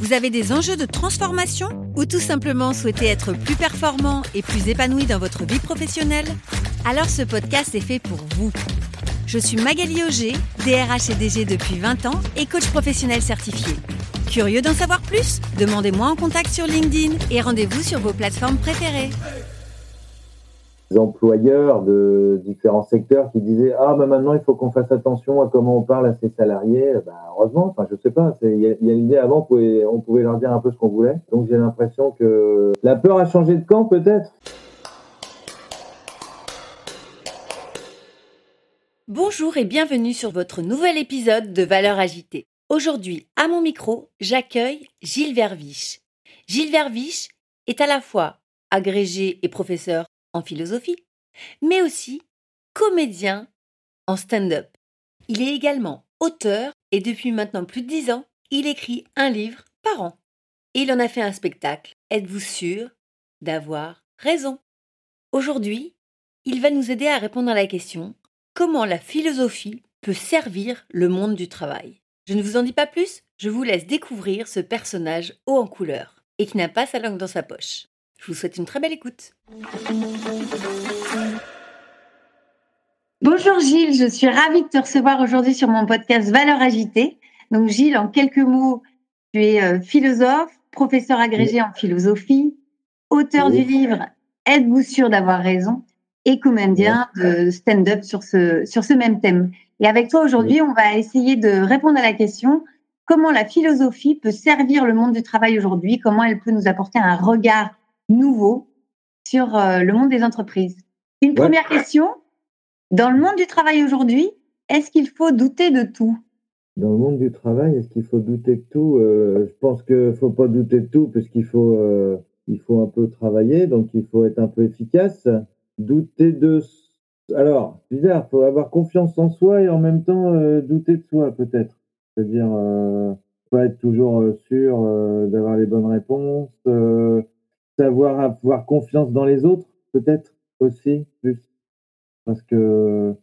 vous avez des enjeux de transformation ou tout simplement souhaitez être plus performant et plus épanoui dans votre vie professionnelle? Alors ce podcast est fait pour vous. Je suis Magali Auger, DRH et DG depuis 20 ans et coach professionnel certifié. Curieux d'en savoir plus? Demandez-moi en contact sur LinkedIn et rendez-vous sur vos plateformes préférées employeurs de différents secteurs qui disaient ah ben maintenant il faut qu'on fasse attention à comment on parle à ses salariés ben, heureusement enfin je sais pas il y a, une idée avant on pouvait, pouvait leur dire un peu ce qu'on voulait donc j'ai l'impression que la peur a changé de camp peut-être Bonjour et bienvenue sur votre nouvel épisode de Valeurs agitées. Aujourd'hui, à mon micro, j'accueille Gilles Verviche. Gilles Verviche est à la fois agrégé et professeur en philosophie, mais aussi comédien en stand-up. Il est également auteur et depuis maintenant plus de dix ans, il écrit un livre par an. Et il en a fait un spectacle. Êtes-vous sûr d'avoir raison? Aujourd'hui, il va nous aider à répondre à la question comment la philosophie peut servir le monde du travail? Je ne vous en dis pas plus, je vous laisse découvrir ce personnage haut en couleur et qui n'a pas sa langue dans sa poche. Je vous souhaite une très belle écoute. Bonjour Gilles, je suis ravie de te recevoir aujourd'hui sur mon podcast Valeurs agitées. Donc Gilles, en quelques mots, tu es euh, philosophe, professeur agrégé en philosophie, auteur du livre Êtes-vous sûr d'avoir raison? et comédien de stand-up sur ce, sur ce même thème. Et avec toi aujourd'hui, on va essayer de répondre à la question comment la philosophie peut servir le monde du travail aujourd'hui, comment elle peut nous apporter un regard nouveau sur euh, le monde des entreprises. Une première question, dans le monde du travail aujourd'hui, est-ce qu'il faut douter de tout? Dans le monde du travail, est-ce qu'il faut douter de tout? Euh, Je pense qu'il ne faut pas douter de tout parce qu'il faut, euh, il faut un peu travailler, donc il faut être un peu efficace. Douter de... Alors, bizarre, il faut avoir confiance en soi et en même temps douter de soi peut-être. C'est-à-dire, pas être toujours sûr d'avoir les bonnes réponses savoir avoir confiance dans les autres, peut-être aussi plus. Parce que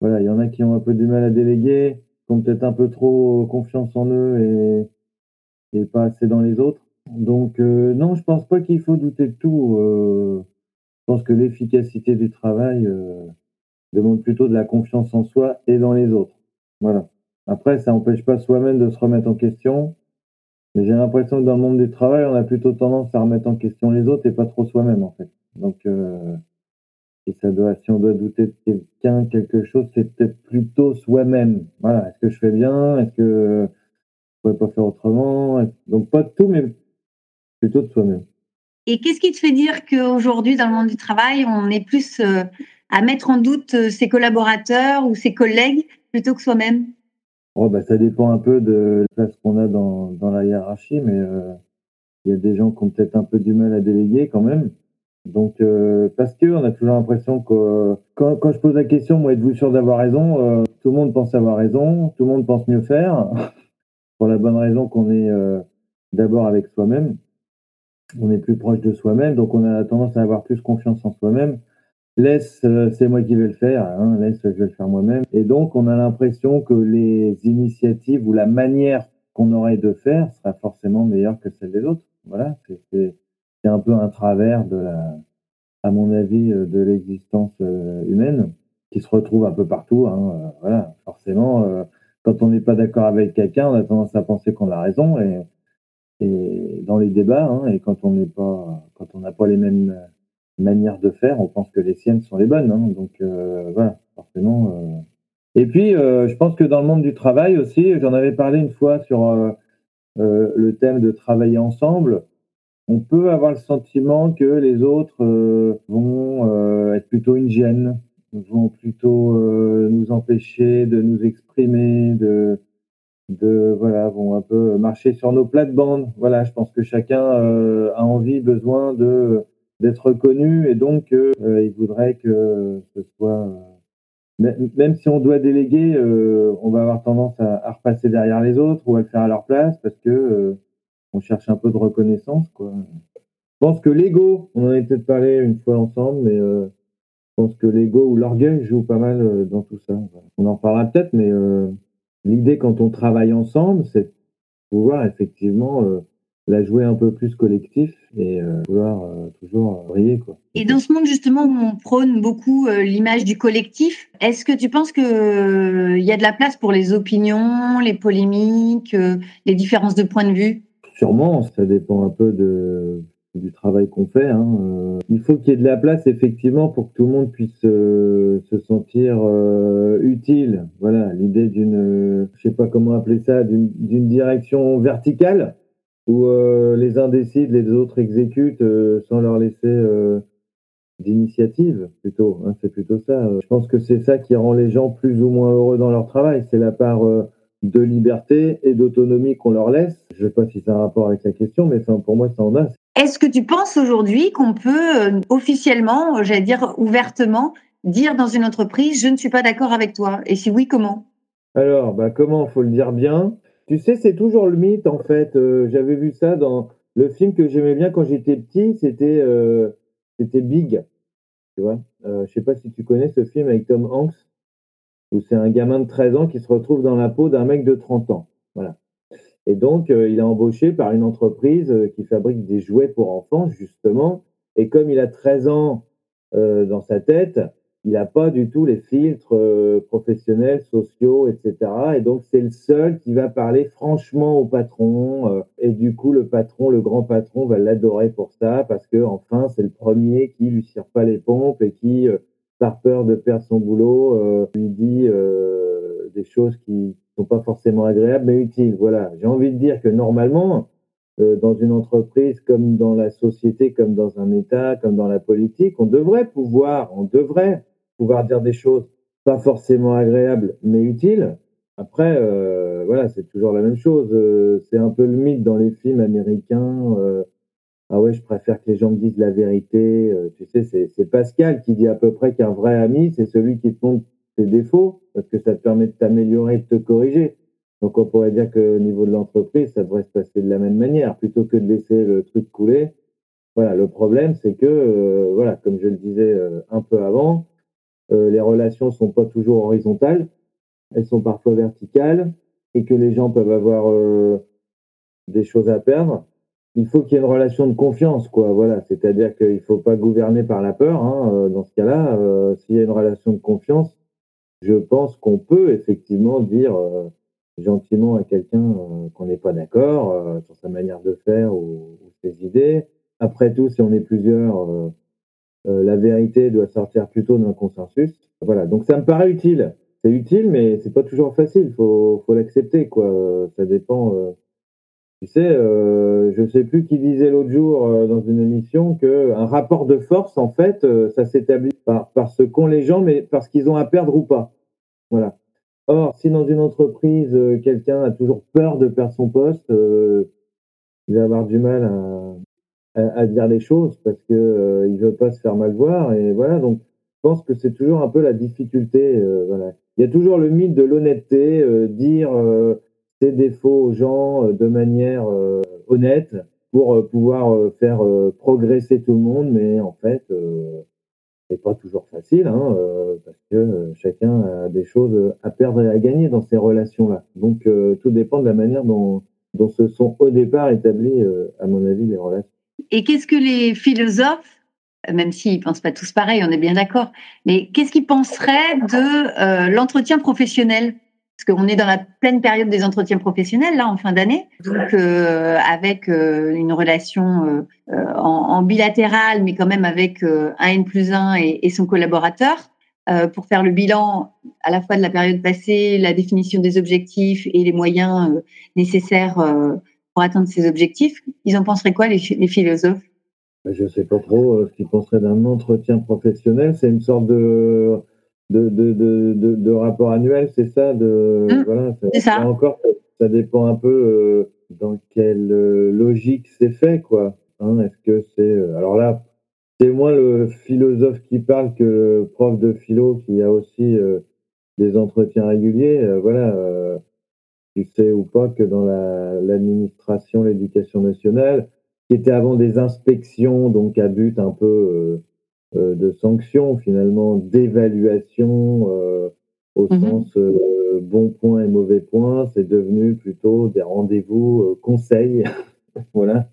voilà, il y en a qui ont un peu du mal à déléguer, qui ont peut-être un peu trop confiance en eux et, et pas assez dans les autres. Donc euh, non, je pense pas qu'il faut douter de tout. Euh, je pense que l'efficacité du travail euh, demande plutôt de la confiance en soi et dans les autres. Voilà. Après, ça n'empêche pas soi-même de se remettre en question mais j'ai l'impression que dans le monde du travail, on a plutôt tendance à remettre en question les autres et pas trop soi-même, en fait. Donc, euh, si, ça doit, on doit douter de quelqu'un, quelque chose, c'est peut-être plutôt soi-même. Voilà. Est-ce que je fais bien? Est-ce que je pourrais pas faire autrement? Donc, pas de tout, mais plutôt de soi-même. Et qu'est-ce qui te fait dire qu'aujourd'hui, dans le monde du travail, on est plus euh, à mettre en doute euh, ses collaborateurs ou ses collègues plutôt que soi-même? Oh, bah, ça dépend un peu de la place qu'on a dans, dans la hiérarchie, mais euh, il y a des gens qui ont peut-être un peu du mal à déléguer quand même. Donc, euh, parce que on a toujours l'impression que quand, quand, je pose la question, moi, êtes-vous sûr d'avoir raison euh, Tout le monde pense avoir raison, tout le monde pense mieux faire, pour la bonne raison qu'on est d'abord avec soi-même. On est plus proche de soi-même, donc on a tendance à avoir plus confiance en soi-même laisse, euh, c'est moi qui vais le faire, hein, laisse, je vais le faire moi-même. Et donc, on a l'impression que les initiatives ou la manière qu'on aurait de faire sera forcément meilleure que celle des autres. Voilà, c'est un peu un travers de la, à mon avis, euh, de l'existence euh, humaine qui se retrouve un peu partout. Hein, voilà, forcément, quand on n'est pas d'accord avec quelqu'un, on a tendance à penser qu'on a raison et, et dans les débats, hein, et quand on n'est pas, quand on n'a pas les mêmes manière de faire, on pense que les siennes sont les bonnes. Hein. donc euh, voilà, forcément. Euh. Et puis, euh, je pense que dans le monde du travail aussi, j'en avais parlé une fois sur le thème de travailler ensemble. On peut avoir le sentiment que les autres vont être plutôt une gêne, vont plutôt nous empêcher de nous exprimer, de, de voilà, vont un peu marcher sur nos plates-bandes. Voilà, je pense que chacun a envie, besoin de d'être reconnu et donc euh, il voudrait que ce soit même si on doit déléguer, on va avoir tendance à, repasser derrière les autres ou à le faire à leur place parce que on cherche un peu de reconnaissance. Quoi. Je pense que l'ego, on en a peut-être parlé une fois ensemble, mais je pense que l'ego ou l'orgueil joue pas mal dans tout ça. On en parlera peut-être, mais l'idée quand on travaille ensemble, c'est de pouvoir effectivement la jouer un peu plus collectif et euh, vouloir euh, toujours briller. Quoi. Et dans ce monde justement où on prône beaucoup euh, l'image du collectif, est-ce que tu penses qu'il il y a de la place pour les opinions, les polémiques, les différences de point de vue? Sûrement, ça dépend un peu de, du travail qu'on fait. Hein. il faut qu'il y ait de la place effectivement pour que tout le monde puisse se sentir utile. Voilà, l'idée d'une, je sais pas comment appeler ça, d'une direction verticale où euh, les uns décident, les autres exécutent euh, sans leur laisser euh, d'initiative plutôt. Hein, c'est plutôt ça. Je pense que c'est ça qui rend les gens plus ou moins heureux dans leur travail. C'est la part de liberté et d'autonomie qu'on leur laisse. Je ne sais pas si c'est un rapport avec la question, mais pour moi, ça en a. Est-ce que tu penses aujourd'hui qu'on peut officiellement, j'allais dire ouvertement, dire dans une entreprise, je ne suis pas d'accord avec toi? Et si oui, comment? Alors, bah, comment? Faut le dire bien. Tu sais, c'est toujours le mythe, en fait. Euh, j'avais vu ça dans le film que j'aimais bien quand j'étais petit, c'était euh, Big. Tu vois euh, Je sais pas si tu connais ce film avec Tom Hanks, où c'est un gamin de 13 ans qui se retrouve dans la peau d'un mec de 30 ans. Voilà. Et donc, il est embauché par une entreprise qui fabrique des jouets pour enfants, justement. Et comme il a 13 ans dans sa tête, il n'a pas du tout les filtres euh, professionnels, sociaux, etc. Et donc, c'est le seul qui va parler franchement au patron. Euh, et du coup, le patron, le grand patron, va l'adorer pour ça parce que, enfin, c'est le premier qui lui tire pas les pompes et qui, euh, par peur de perdre son boulot, lui dit des choses qui sont pas forcément agréables mais utiles. Voilà. J'ai envie de dire que normalement, dans une entreprise comme dans la société, comme dans un État, comme dans la politique, on devrait pouvoir, on devrait pouvoir dire des choses pas forcément agréables, mais utiles. Après, euh, voilà, c'est toujours la même chose. Euh, c'est un peu le mythe dans les films américains. Euh, ah ouais, je préfère que les gens me disent la vérité. tu sais, c'est Pascal qui dit à peu près qu'un vrai ami, c'est celui qui te montre tes défauts, parce que ça te permet de t'améliorer, de te corriger. Donc on pourrait dire qu'au niveau de l'entreprise, ça devrait se passer de la même manière, plutôt que de laisser le truc couler. Voilà, le problème, c'est que, voilà, comme je le disais un peu avant, les relations sont pas toujours horizontales, elles sont parfois verticales, et que les gens peuvent avoir euh, des choses à perdre. Il faut qu'il y ait une relation de confiance, quoi. Voilà, c'est-à-dire qu'il faut pas gouverner par la peur. Hein, euh, dans ce cas-là, s'il y a une relation de confiance, je pense qu'on peut effectivement dire gentiment à quelqu'un qu'on n'est pas d'accord sur sa manière de faire ou, ses idées. Après tout, si on est plusieurs, euh, la vérité doit sortir plutôt d'un consensus. Voilà, donc ça me paraît utile. C'est utile, mais c'est pas toujours facile. Faut, faut l'accepter, quoi. Ça dépend. Euh, tu sais, euh, je sais plus qui disait l'autre jour euh, dans une émission que un rapport de force, en fait, ça s'établit par, par ce qu'ont les gens, mais parce qu'ils ont à perdre ou pas. Voilà. Or, si dans une entreprise, quelqu'un a toujours peur de perdre son poste, il va avoir du mal à, à, dire les choses parce que euh, il veut pas se faire mal voir et voilà. Donc je pense que c'est toujours un peu la difficulté euh, voilà. Il y a toujours le mythe de l'honnêteté euh, dire ses défauts aux gens de manière honnête pour pouvoir faire progresser tout le monde. Mais en fait c'est pas toujours facile hein, parce que chacun a des choses à perdre et à gagner dans ces relations là donc tout dépend de la manière dont dont se sont au départ établies, à mon avis, les relations. Et qu'est-ce que les philosophes, même s'ils ne pensent pas tous pareil, on est bien d'accord, mais qu'est-ce qu'ils penseraient de euh, l'entretien professionnel? Parce qu'on est dans la pleine période des entretiens professionnels là en fin d'année, donc euh, avec euh, une relation en, bilatéral, mais quand même avec un N plus 1 et, son collaborateur, pour faire le bilan à la fois de la période passée, la définition des objectifs et les moyens nécessaires pour atteindre ces objectifs. Ils en penseraient quoi, les, philosophes? Ben, Je ne sais pas trop euh, ce qu'ils penseraient d'un entretien professionnel. C'est une sorte de, de, de, de, de rapport annuel, c'est ça? De, mmh, voilà, ça. Encore, ça dépend un peu euh, dans quelle euh, logique c'est fait. quoi. Hein, Est-ce que c'est. alors là, c'est moins le philosophe qui parle que le prof de philo qui a aussi euh, des entretiens réguliers. Euh, voilà, euh, tu sais ou pas que dans l'administration, l'éducation nationale, qui était avant des inspections, donc à but un peu de sanctions, finalement, d'évaluation au Mhm. sens bon point et mauvais point, c'est devenu plutôt des rendez-vous conseils. voilà.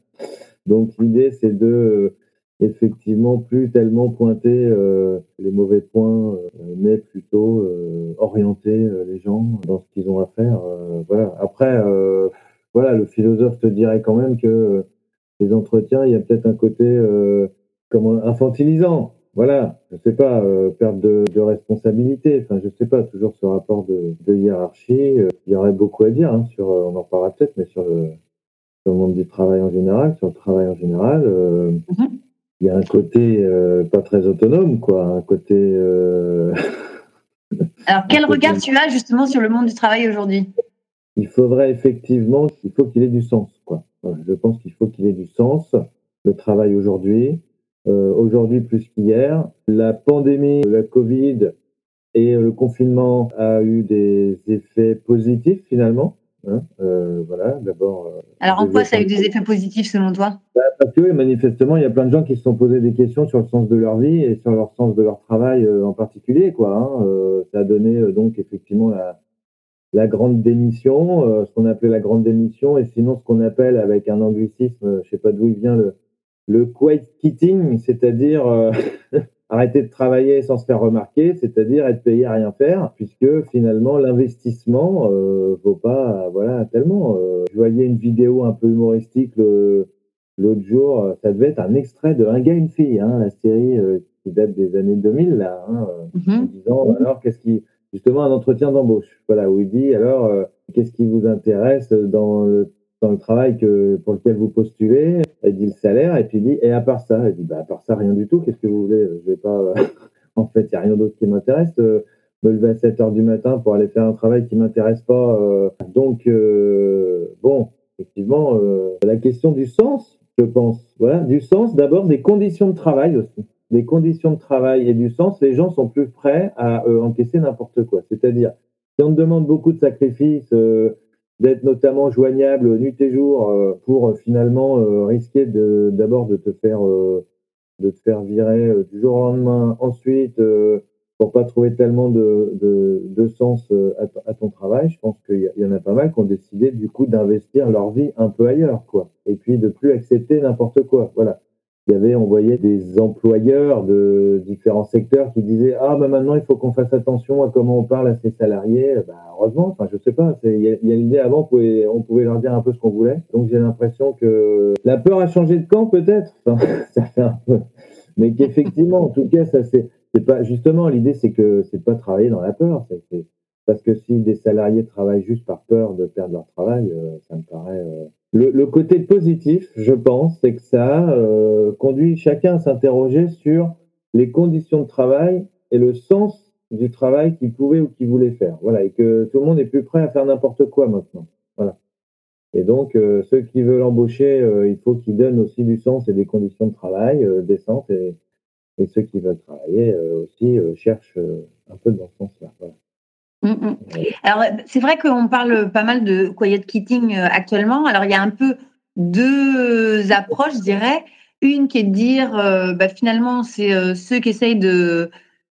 Donc l'idée, c'est de effectivement plus tellement pointer euh, les mauvais points, euh, mais plutôt euh, orienter euh, les gens dans ce qu'ils ont à faire. euh, voilà. Après, euh, voilà, le philosophe te dirait quand même que les entretiens, il y a peut-être un côté comment infantilisant. Voilà, je sais pas, perte de, de responsabilité. Enfin, je sais pas, toujours ce rapport de, de hiérarchie. Il y aurait beaucoup à dire hein, sur, on en parlera peut-être, mais sur le, sur le monde du travail en général, sur le travail en général. Mhm. Il y a un côté euh, pas très autonome, quoi, un côté. euh, Alors, quel regard tu as justement sur le monde du travail aujourd'hui? Il faudrait effectivement, il faut qu'il ait du sens, quoi. Je pense qu'il faut qu'il ait du sens. Le travail aujourd'hui, euh, aujourd'hui plus qu'hier, la pandémie, la Covid et le confinement a eu des effets positifs finalement. Hein. Euh, voilà, d'abord. euh, Alors, en quoi ça a eu des effets positifs selon toi? Parce que oui, manifestement, il y a plein de gens qui se sont posés des questions sur le sens de leur vie et sur leur sens de leur travail euh, en particulier. Quoi, hein. Euh, ça a donné donc effectivement la, la grande démission, ce qu'on appelait la grande démission, et sinon ce qu'on appelle avec un anglicisme, je sais pas d'où il vient, le, le quiet quitting, c'est-à-dire arrêter de travailler sans se faire remarquer, c'est-à-dire être payé à rien faire, puisque finalement l'investissement euh, vaut pas voilà tellement. Euh, je voyais une vidéo un peu humoristique le- l'autre jour, euh, ça devait être un extrait de Un gars une fille, hein, la série euh, qui date des années 2000 là, hein, euh, en Mhm. disant alors qu'est-ce qui justement un entretien d'embauche, voilà où il dit alors euh, qu'est-ce qui vous intéresse dans le dans le travail que pour lequel vous postulez, elle dit le salaire et puis dit et à part ça, elle dit bah à part ça rien du tout, qu'est-ce que vous voulez, je vais pas euh, en fait, il y a rien d'autre qui m'intéresse euh, me lever à 7 heures du matin pour aller faire un travail qui m'intéresse pas euh, donc bon, effectivement la question du sens, je pense. Voilà, du sens d'abord des conditions de travail aussi des conditions de travail et du sens, les gens sont plus prêts à encaisser n'importe quoi. C'est-à-dire, si on te demande beaucoup de sacrifices, d'être notamment joignable nuit et jour euh, pour euh, finalement euh, risquer d'abord de te faire de te faire virer du jour au lendemain, ensuite pour pas trouver tellement de, de, de sens à, ton travail, je pense qu'il y, y en a pas mal qui ont décidé du coup d'investir leur vie un peu ailleurs, quoi. Et puis de plus accepter n'importe quoi. Voilà il y avait, on voyait des employeurs de différents secteurs qui disaient ah ben maintenant il faut qu'on fasse attention à comment on parle à ses salariés. Ben, heureusement, enfin je sais pas, il y a, l'idée avant on pouvait, leur dire un peu ce qu'on voulait. Donc j'ai l'impression que la peur a changé de camp peut-être. Mais qu'effectivement en tout cas ça c'est pas justement l'idée c'est que c'est pas travailler dans la peur, parce que si des salariés travaillent juste par peur de perdre leur travail, euh, ça me paraît euh, le, côté positif, je pense, c'est que ça euh, conduit chacun à s'interroger sur les conditions de travail et le sens du travail qu'il pouvait ou qu'il voulait faire. Voilà, et que tout le monde est plus prêt à faire n'importe quoi maintenant. Voilà. Et donc, euh, ceux qui veulent embaucher, euh, il faut qu'ils donnent aussi du sens et des conditions de travail décentes. Et, ceux qui veulent travailler aussi cherchent un peu dans ce sens-là. Voilà. Mm, mm. Alors, c'est vrai qu'on parle pas mal de quiet quitting euh, actuellement. Alors, il y a un peu deux approches, je dirais. Une qui est de dire, euh, bah, finalement, c'est euh, ceux qui essayent de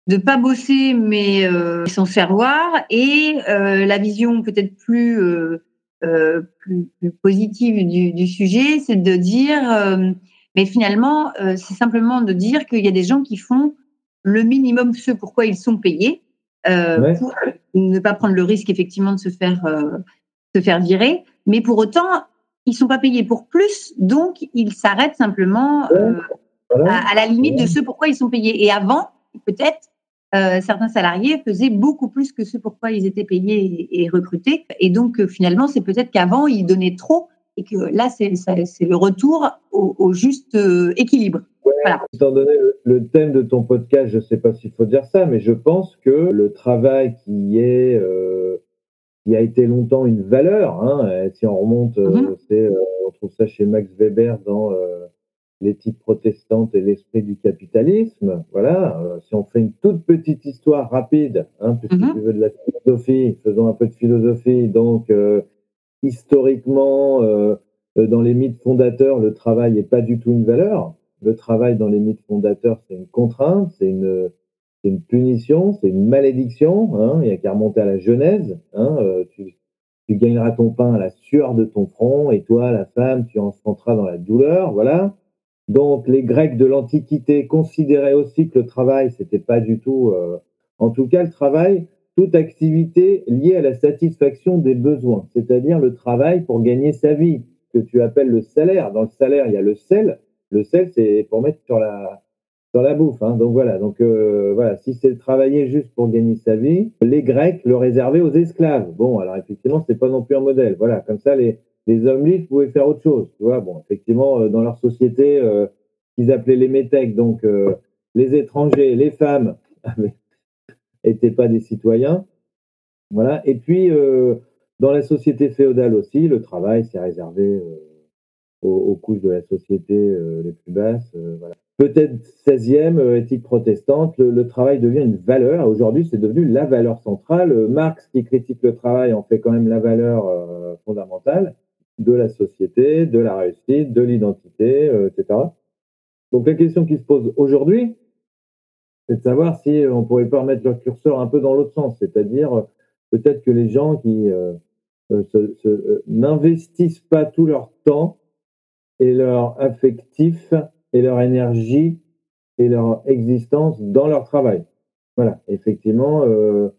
de pas bosser, mais euh, sans se faire voir. Et la vision peut-être plus, plus, plus positive du, du sujet, c'est de dire, mais finalement, c'est simplement de dire qu'il y a des gens qui font le minimum ce pourquoi ils sont payés. Euh, Ouais. pour ne pas prendre le risque effectivement de se faire euh, se faire virer, mais pour autant ils sont pas payés pour plus, donc ils s'arrêtent simplement euh, Voilà. à, à la limite de ce pourquoi ils sont payés. Et avant, peut-être euh, certains salariés faisaient beaucoup plus que ce pourquoi ils étaient payés et, et recrutés, et donc euh, finalement c'est peut-être qu'avant ils donnaient trop et que là c'est le retour au, au juste euh, équilibre. Voilà. Étant donné le, le thème de ton podcast, je ne sais pas s'il faut dire ça, mais je pense que le travail qui est euh, qui a été longtemps une valeur, hein, si on remonte, euh, on trouve ça chez Max Weber dans l'éthique protestante et l'esprit du capitalisme. Voilà, si on fait une toute petite histoire rapide, hein, puisque mm-hmm. tu veux de la philosophie, faisons un peu de philosophie. Donc, historiquement, euh, dans les mythes fondateurs, le travail n'est pas du tout une valeur. Le travail dans les mythes fondateurs, c'est une contrainte, c'est une, punition, c'est une malédiction. Hein, il n'y a qu'à remonter à la Genèse. Hein, tu, tu gagneras ton pain à la sueur de ton front, et toi, la femme, tu en dans la douleur. Voilà. Donc les Grecs de l'Antiquité considéraient aussi que le travail, c'était pas du tout, euh, en tout cas le travail, toute activité liée à la satisfaction des besoins, c'est-à-dire le travail pour gagner sa vie, que tu appelles le salaire. Dans le salaire, il y a le sel. Le sel, c'est pour mettre sur la sur la bouffe. Hein. Donc voilà. Donc euh, voilà. Si c'est travailler juste pour gagner sa vie, les Grecs le réservaient aux esclaves. Bon, alors effectivement, c'est pas non plus un modèle. Voilà. Comme ça, les les hommes libres pouvaient faire autre chose. Tu vois, bon, effectivement, euh, dans leur société, euh, qu'ils appelaient les métèques, donc euh, les étrangers, les femmes, n'étaient pas des citoyens. Voilà. Et puis, dans la société féodale aussi, le travail s'est réservé aux, couches de la société les plus basses. voilà. Peut-être 16e, éthique protestante, le, travail devient une valeur. Aujourd'hui, c'est devenu la valeur centrale. Marx, qui critique le travail, en fait quand même la valeur fondamentale de la société, de la réussite, de l'identité, euh, etc. Donc la question qui se pose aujourd'hui, c'est de savoir si on pourrait pas remettre leur curseur un peu dans l'autre sens, c'est-à-dire euh, peut-être que les gens qui euh, n'investissent pas tout leur temps et leur affectif et leur énergie et leur existence dans leur travail. Voilà, effectivement,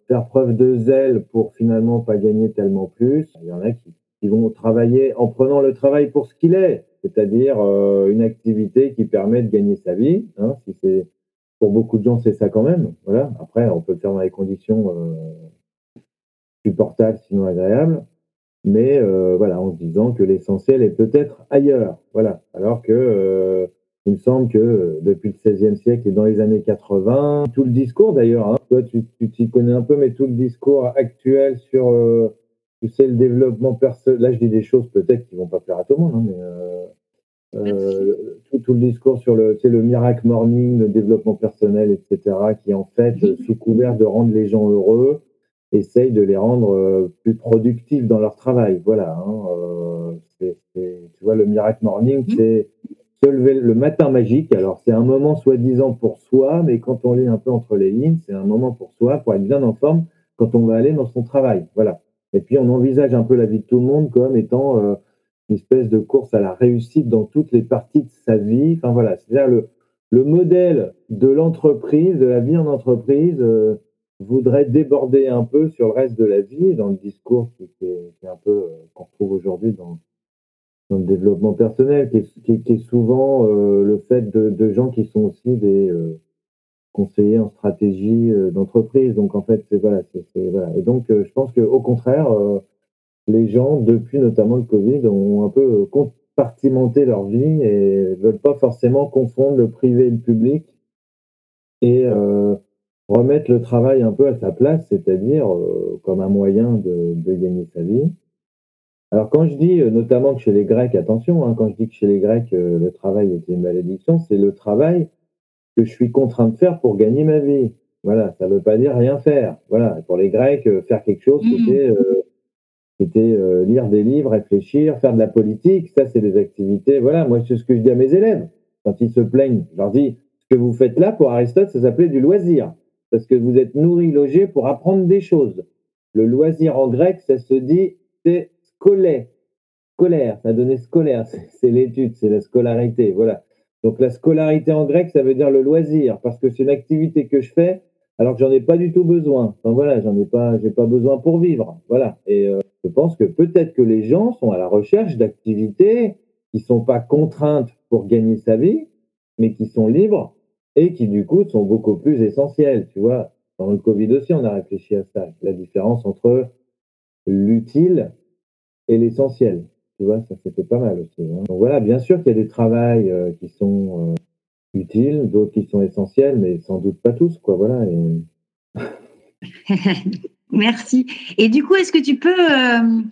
faire preuve de zèle pour finalement pas gagner tellement plus. Il y en a qui vont travailler en prenant le travail pour ce qu'il est, c'est-à-dire euh, une activité qui permet de gagner sa vie. Hein, si c'est pour beaucoup de gens, c'est ça quand même. Voilà. Après, on peut le faire dans les conditions euh, supportables, sinon agréables, mais euh, voilà, en se disant que l'essentiel est peut-être ailleurs. Voilà. Alors que il me semble que depuis le XVIe siècle et dans les années 80, tout le discours d'ailleurs, hein, toi tu t'y connais un peu, mais tout le discours actuel sur tu sais, le développement personnel. Là, je dis des choses peut-être qui vont pas plaire à tout le monde, hein, mais euh, euh, tout, le discours sur le, sais, le miracle morning, le développement personnel, etc., qui en fait, sous couvert de rendre les gens heureux, essaye de les rendre euh, plus productifs dans leur travail. Voilà. Hein, c'est, tu vois, le miracle morning, c'est se lever le matin magique. Alors, c'est un moment soi-disant pour soi, mais quand on lit un peu entre les lignes, c'est un moment pour soi, pour être bien en forme quand on va aller dans son travail. Voilà. Et puis on envisage un peu la vie de tout le monde comme étant euh, une espèce de course à la réussite dans toutes les parties de sa vie. Enfin voilà, c'est-à-dire le, le modèle de l'entreprise, de la vie en entreprise, euh, voudrait déborder un peu sur le reste de la vie, dans le discours qui, est, un peu euh, qu'on retrouve aujourd'hui dans, le développement personnel, qui est, souvent le fait de, gens qui sont aussi des conseiller en stratégie euh, d'entreprise. Donc en fait, c'est voilà, voilà. Et donc euh, je pense que au contraire, euh, les gens depuis notamment le Covid ont un peu compartimenté leur vie et veulent pas forcément confondre le privé et le public et remettre le travail un peu à sa place, c'est-à-dire comme un moyen de, de, gagner sa vie. Alors quand je dis notamment que chez les Grecs, attention, hein, quand je dis que chez les Grecs le travail était une malédiction, c'est le travail que je suis contraint de faire pour gagner ma vie. Voilà, ça ne veut pas dire rien faire. Voilà, pour les Grecs, euh, faire quelque chose, mmh. c'était, euh, c'était euh, lire des livres, réfléchir, faire de la politique. Ça, c'est des activités. Voilà, moi, c'est ce que je dis à mes élèves quand ils se plaignent. Je leur dis, ce que vous faites là, pour Aristote, ça s'appelait du loisir, parce que vous êtes nourri, logé pour apprendre des choses. Le loisir en grec, ça se dit, c'est scolaire. Scolaire, ça donné scolaire, c'est l'étude, c'est la scolarité. Voilà. Donc la scolarité en grec, ça veut dire le loisir, parce que c'est une activité que je fais alors que j'en ai pas du tout besoin. Enfin voilà, j'en ai pas, j'ai pas besoin pour vivre. Voilà. Et euh, je pense que peut-être que les gens sont à la recherche d'activités qui sont pas contraintes pour gagner sa vie, mais qui sont libres et qui du coup sont beaucoup plus essentielles. Tu vois, dans le Covid aussi, on a réfléchi à ça, la différence entre l'utile et l'essentiel. Tu vois, ça c'était pas mal aussi. Hein. Donc voilà, bien sûr qu'il y a des travails euh, qui sont euh, utiles, d'autres qui sont essentiels, mais sans doute pas tous, quoi. Voilà. Merci. Et du coup, est-ce que tu peux, euh,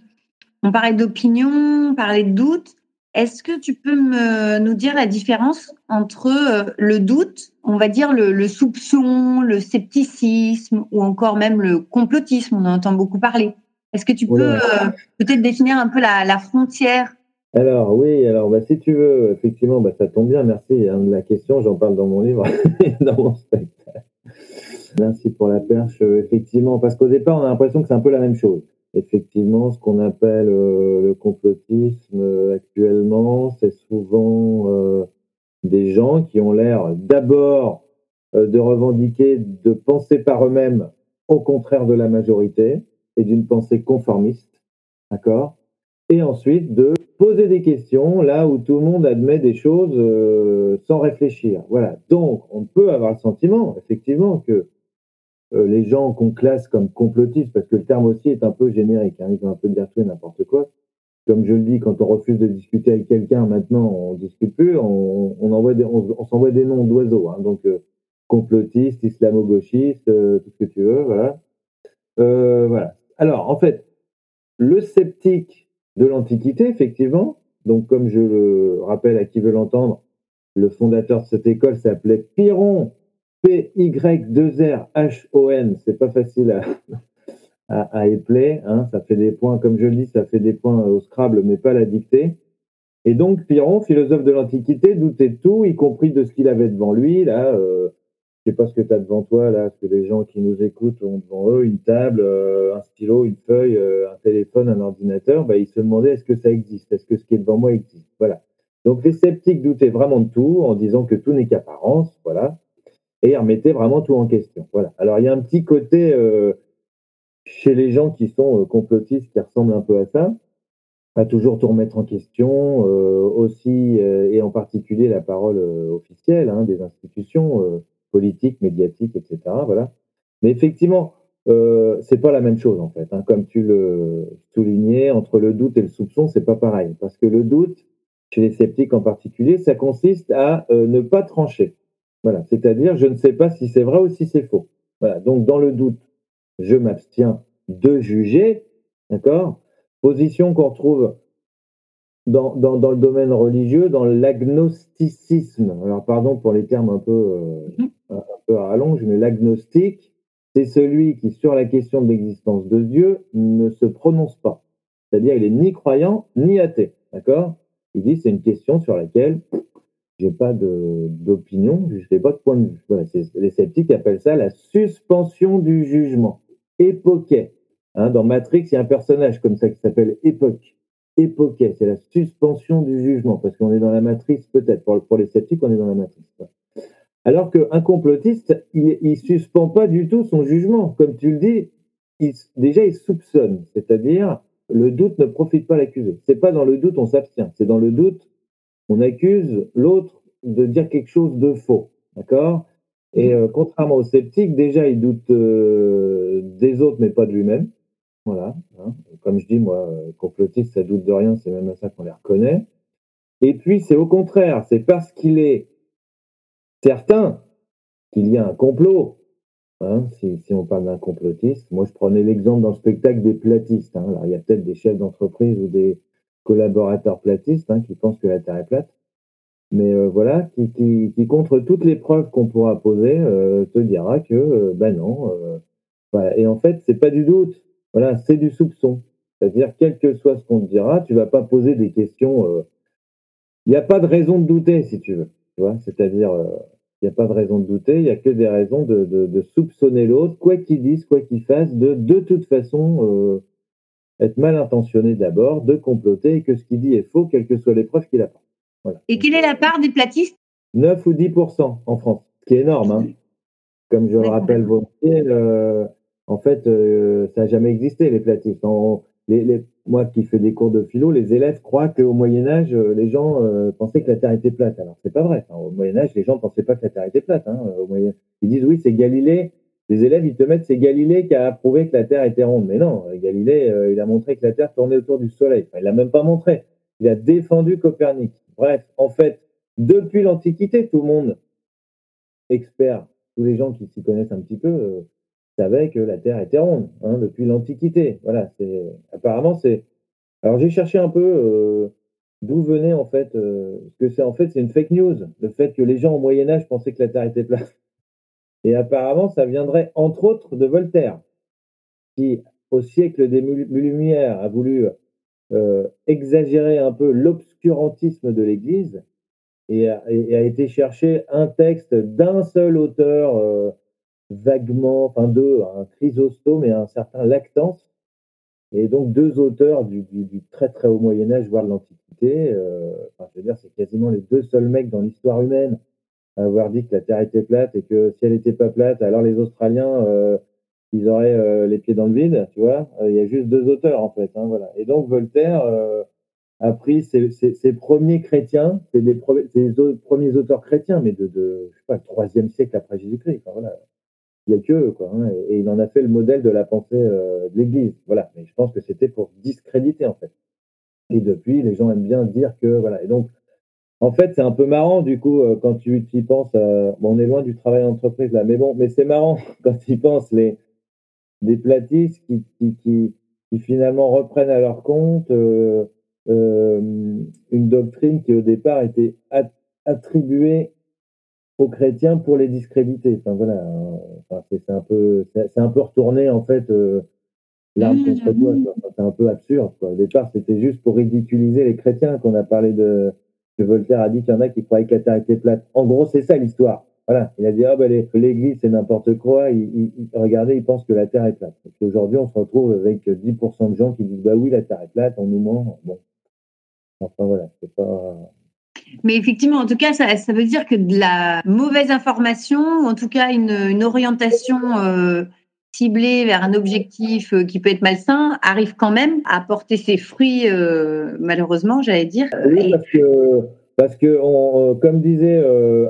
on parlait d'opinion, parler de doute, est-ce que tu peux me, nous dire la différence entre euh, le doute, on va dire le, soupçon, le scepticisme ou encore même le complotisme? On en entend beaucoup parler. Est-ce que tu peux euh, peut-être définir un peu la, frontière? Alors oui, alors bah, si tu veux, effectivement, bah, ça tombe bien, merci hein, de la question, j'en parle dans mon livre, dans mon spectacle. Merci pour la perche, effectivement, parce qu'au départ, on a l'impression que c'est un peu la même chose effectivement, ce qu'on appelle euh, le complotisme euh, actuellement, c'est souvent euh, des gens qui ont l'air d'abord de revendiquer de penser par eux-mêmes au contraire de la majorité et d'une pensée conformiste, d'accord? Et ensuite de poser des questions là où tout le monde admet des choses sans réfléchir. Voilà. Donc, on peut avoir le sentiment, effectivement, que euh, les gens qu'on classe comme complotistes, parce que le terme aussi est un peu générique, hein, ils ont un peu dire tout et n'importe quoi. Comme je le dis, quand on refuse de discuter avec quelqu'un, maintenant on discute plus, on, on envoie des, on, s'envoie des noms d'oiseaux, hein, donc euh, complotiste, islamo-gauchiste, euh, tout ce que tu veux, voilà. voilà. Alors, en fait, le sceptique de l'Antiquité, effectivement, donc comme je le rappelle à qui veut l'entendre, le fondateur de cette école s'appelait Pyrrhon P-Y-2-R-H-O-N, c'est pas facile à, à, épeler. Hein. Ça fait des points, comme je le dis, ça fait des points au Scrabble, mais pas la dictée. Et donc, Pyrrhon, philosophe de l'Antiquité, doutait de tout, y compris de ce qu'il avait devant lui. Là, euh, je sais pas ce que tu as devant toi, là, ce que les gens qui nous écoutent ont devant eux, une table, euh, un stylo, une feuille, euh, un téléphone, un ordinateur. Bah, ils se demandaient est-ce que ça existe? Est-ce que ce qui est devant moi existe? Voilà. Donc, les sceptiques doutaient vraiment de tout en disant que tout n'est qu'apparence. Voilà et remettez vraiment tout en question. Voilà. Alors il y a un petit côté euh, chez les gens qui sont euh, complotistes qui ressemble un peu à ça, à toujours tout remettre en question, euh, aussi et en particulier la parole officielle hein, des institutions politiques, médiatiques, etc. Voilà. Mais effectivement, euh, c'est pas la même chose en fait. Hein. Comme tu le soulignais, entre le doute et le soupçon, c'est pas pareil. Parce que le doute, chez les sceptiques en particulier, ça consiste à ne pas trancher. Voilà, c'est-à-dire je ne sais pas si c'est vrai ou si c'est faux. Voilà, donc dans le doute, je m'abstiens de juger, d'accord? Position qu'on retrouve dans, dans, le domaine religieux, dans l'agnosticisme. Alors pardon pour les termes un peu, euh, mhm. un peu à rallonge, mais l'agnostique, c'est celui qui, sur la question de l'existence de Dieu, ne se prononce pas. C'est-à-dire, il est ni croyant ni athée. D'accord? Il dit c'est une question sur laquelle j'ai pas d'opinion, je n'ai pas de point de vue. Les sceptiques appellent ça la suspension du jugement. Époquet. Hein, dans Matrix, il y a un personnage comme ça qui s'appelle Époque. Époquet, c'est la suspension du jugement, parce qu'on est dans la matrice, peut-être. Pour, les sceptiques, on est dans la matrice. Alors qu'un complotiste, il ne suspend pas du tout son jugement. Comme tu le dis, déjà, il soupçonne. C'est-à-dire, le doute ne profite pas l'accusé. C'est pas dans le doute on s'abstient, c'est dans le doute on accuse l'autre de dire quelque chose de faux. D'accord? Et euh, contrairement aux sceptiques, déjà, il doute euh, des autres, mais pas de lui-même. Voilà. Hein. Comme je dis, moi, complotiste, ça doute de rien, c'est même à ça qu'on les reconnaît. Et puis, c'est au contraire, c'est parce qu'il est certain qu'il y a un complot. Hein, si, on parle d'un complotiste, moi je prenais l'exemple dans le spectacle des platistes. Hein. Alors, il y a peut-être des chefs d'entreprise ou des, collaborateurs platistes hein, qui pensent que la Terre est plate. Mais euh, voilà, qui, qui, contre toutes les preuves qu'on pourra poser, euh, te dira que ben non. Et en fait, c'est pas du doute. Voilà, c'est du soupçon. C'est-à-dire, quel que soit ce qu'on te dira, tu vas pas poser des questions. Il n'y a pas de raison de douter, si tu veux. Tu vois C'est-à-dire, il n'y a pas de raison de douter, il n'y a que des raisons de, de, de soupçonner l'autre, quoi qu'il dise, quoi qu'il fasse, de de toute façon être mal intentionné d'abord, de comploter et que ce qu'il dit est faux, quelles que soient les preuves qu'il apporte. Voilà. Et quelle est la part des platistes? 9 ou 10% en France, ce qui est énorme. Hein. Comme je le rappelle volontiers, euh, en fait, euh, ça n'a jamais existé, les platistes. les, moi qui fais des cours de philo, les élèves croient qu'au Moyen-Âge, euh, les gens pensaient que la Terre était plate. Alors, c'est pas vrai. Au Moyen-Âge, les gens ne pensaient pas que la Terre était plate. Hein. Ils disent oui, c'est Galilée les élèves, ils te mettent, c'est Galilée qui a prouvé que la Terre était ronde. Mais non, Galilée, euh, il a montré que la Terre tournait autour du Soleil. il l'a même pas montré. Il a défendu Copernic. Bref, en fait, depuis l'Antiquité, tout le monde, expert, tous les gens qui s'y connaissent un petit peu, euh, savaient que la Terre était ronde, hein, depuis l'Antiquité. Voilà, c'est apparemment c'est. Alors j'ai cherché un peu euh, d'où venait en fait, euh, que c'est en fait c'est une fake news, le fait que les gens au Moyen Âge pensaient que la Terre était plate. Et apparemment, ça viendrait entre autres de Voltaire, qui au siècle des Lumières a voulu euh, exagérer un peu l'obscurantisme de l'Église et a, été chercher un texte d'un seul auteur euh, vaguement, enfin deux, un Chrysostome et un certain Lactance, et donc deux auteurs du, très très haut Moyen Âge, voire de l'Antiquité. Euh, je veux dire, c'est quasiment les deux seuls mecs dans l'histoire humaine avoir dit que la Terre était plate et que si elle n'était pas plate, alors les Australiens, euh, ils auraient euh, les pieds dans le vide, tu vois. Il y a juste deux auteurs en fait, hein, voilà. Et donc Voltaire a pris ses, premiers chrétiens, c'est les, premiers auteurs chrétiens, mais de, de je sais pas, troisième siècle après Jésus-Christ. Voilà il n'y a que quoi. Hein, et, il en a fait le modèle de la pensée euh, de l'Église. Voilà. Mais je pense que c'était pour discréditer en fait. Et depuis, les gens aiment bien dire que voilà. Et donc, en fait, c'est un peu marrant du coup euh, quand tu y penses. bon, on est loin du travail d'entreprise là, mais bon, mais c'est marrant quand tu y penses les des platistes qui, qui, qui, qui, finalement reprennent à leur compte euh, une doctrine qui au départ était attribuée aux chrétiens pour les discréditer. Enfin voilà, enfin, c'est un peu, c'est un peu retourné en fait euh, l'arme mmh, contre toi. Mmh. c'est un peu absurde. Quoi. Au départ, c'était juste pour ridiculiser les chrétiens qu'on a parlé de. Que Voltaire a dit qu'il y en a qui croyaient que la Terre était plate. En gros, c'est ça l'histoire. Voilà, il a dit ah ben l'Église c'est n'importe quoi. Il, regardez, il pense que la Terre est plate. Aujourd'hui, on se retrouve avec 10% de gens qui disent bah oui, la Terre est plate, on nous ment. Bon, enfin voilà, c'est pas mais effectivement, en tout cas, ça, ça, veut dire que de la mauvaise information, ou en tout cas une, une orientation euh, ciblée vers un objectif euh, qui peut être malsain, arrive quand même à porter ses fruits, euh, malheureusement, j'allais dire. Oui, parce que, parce que on, comme disait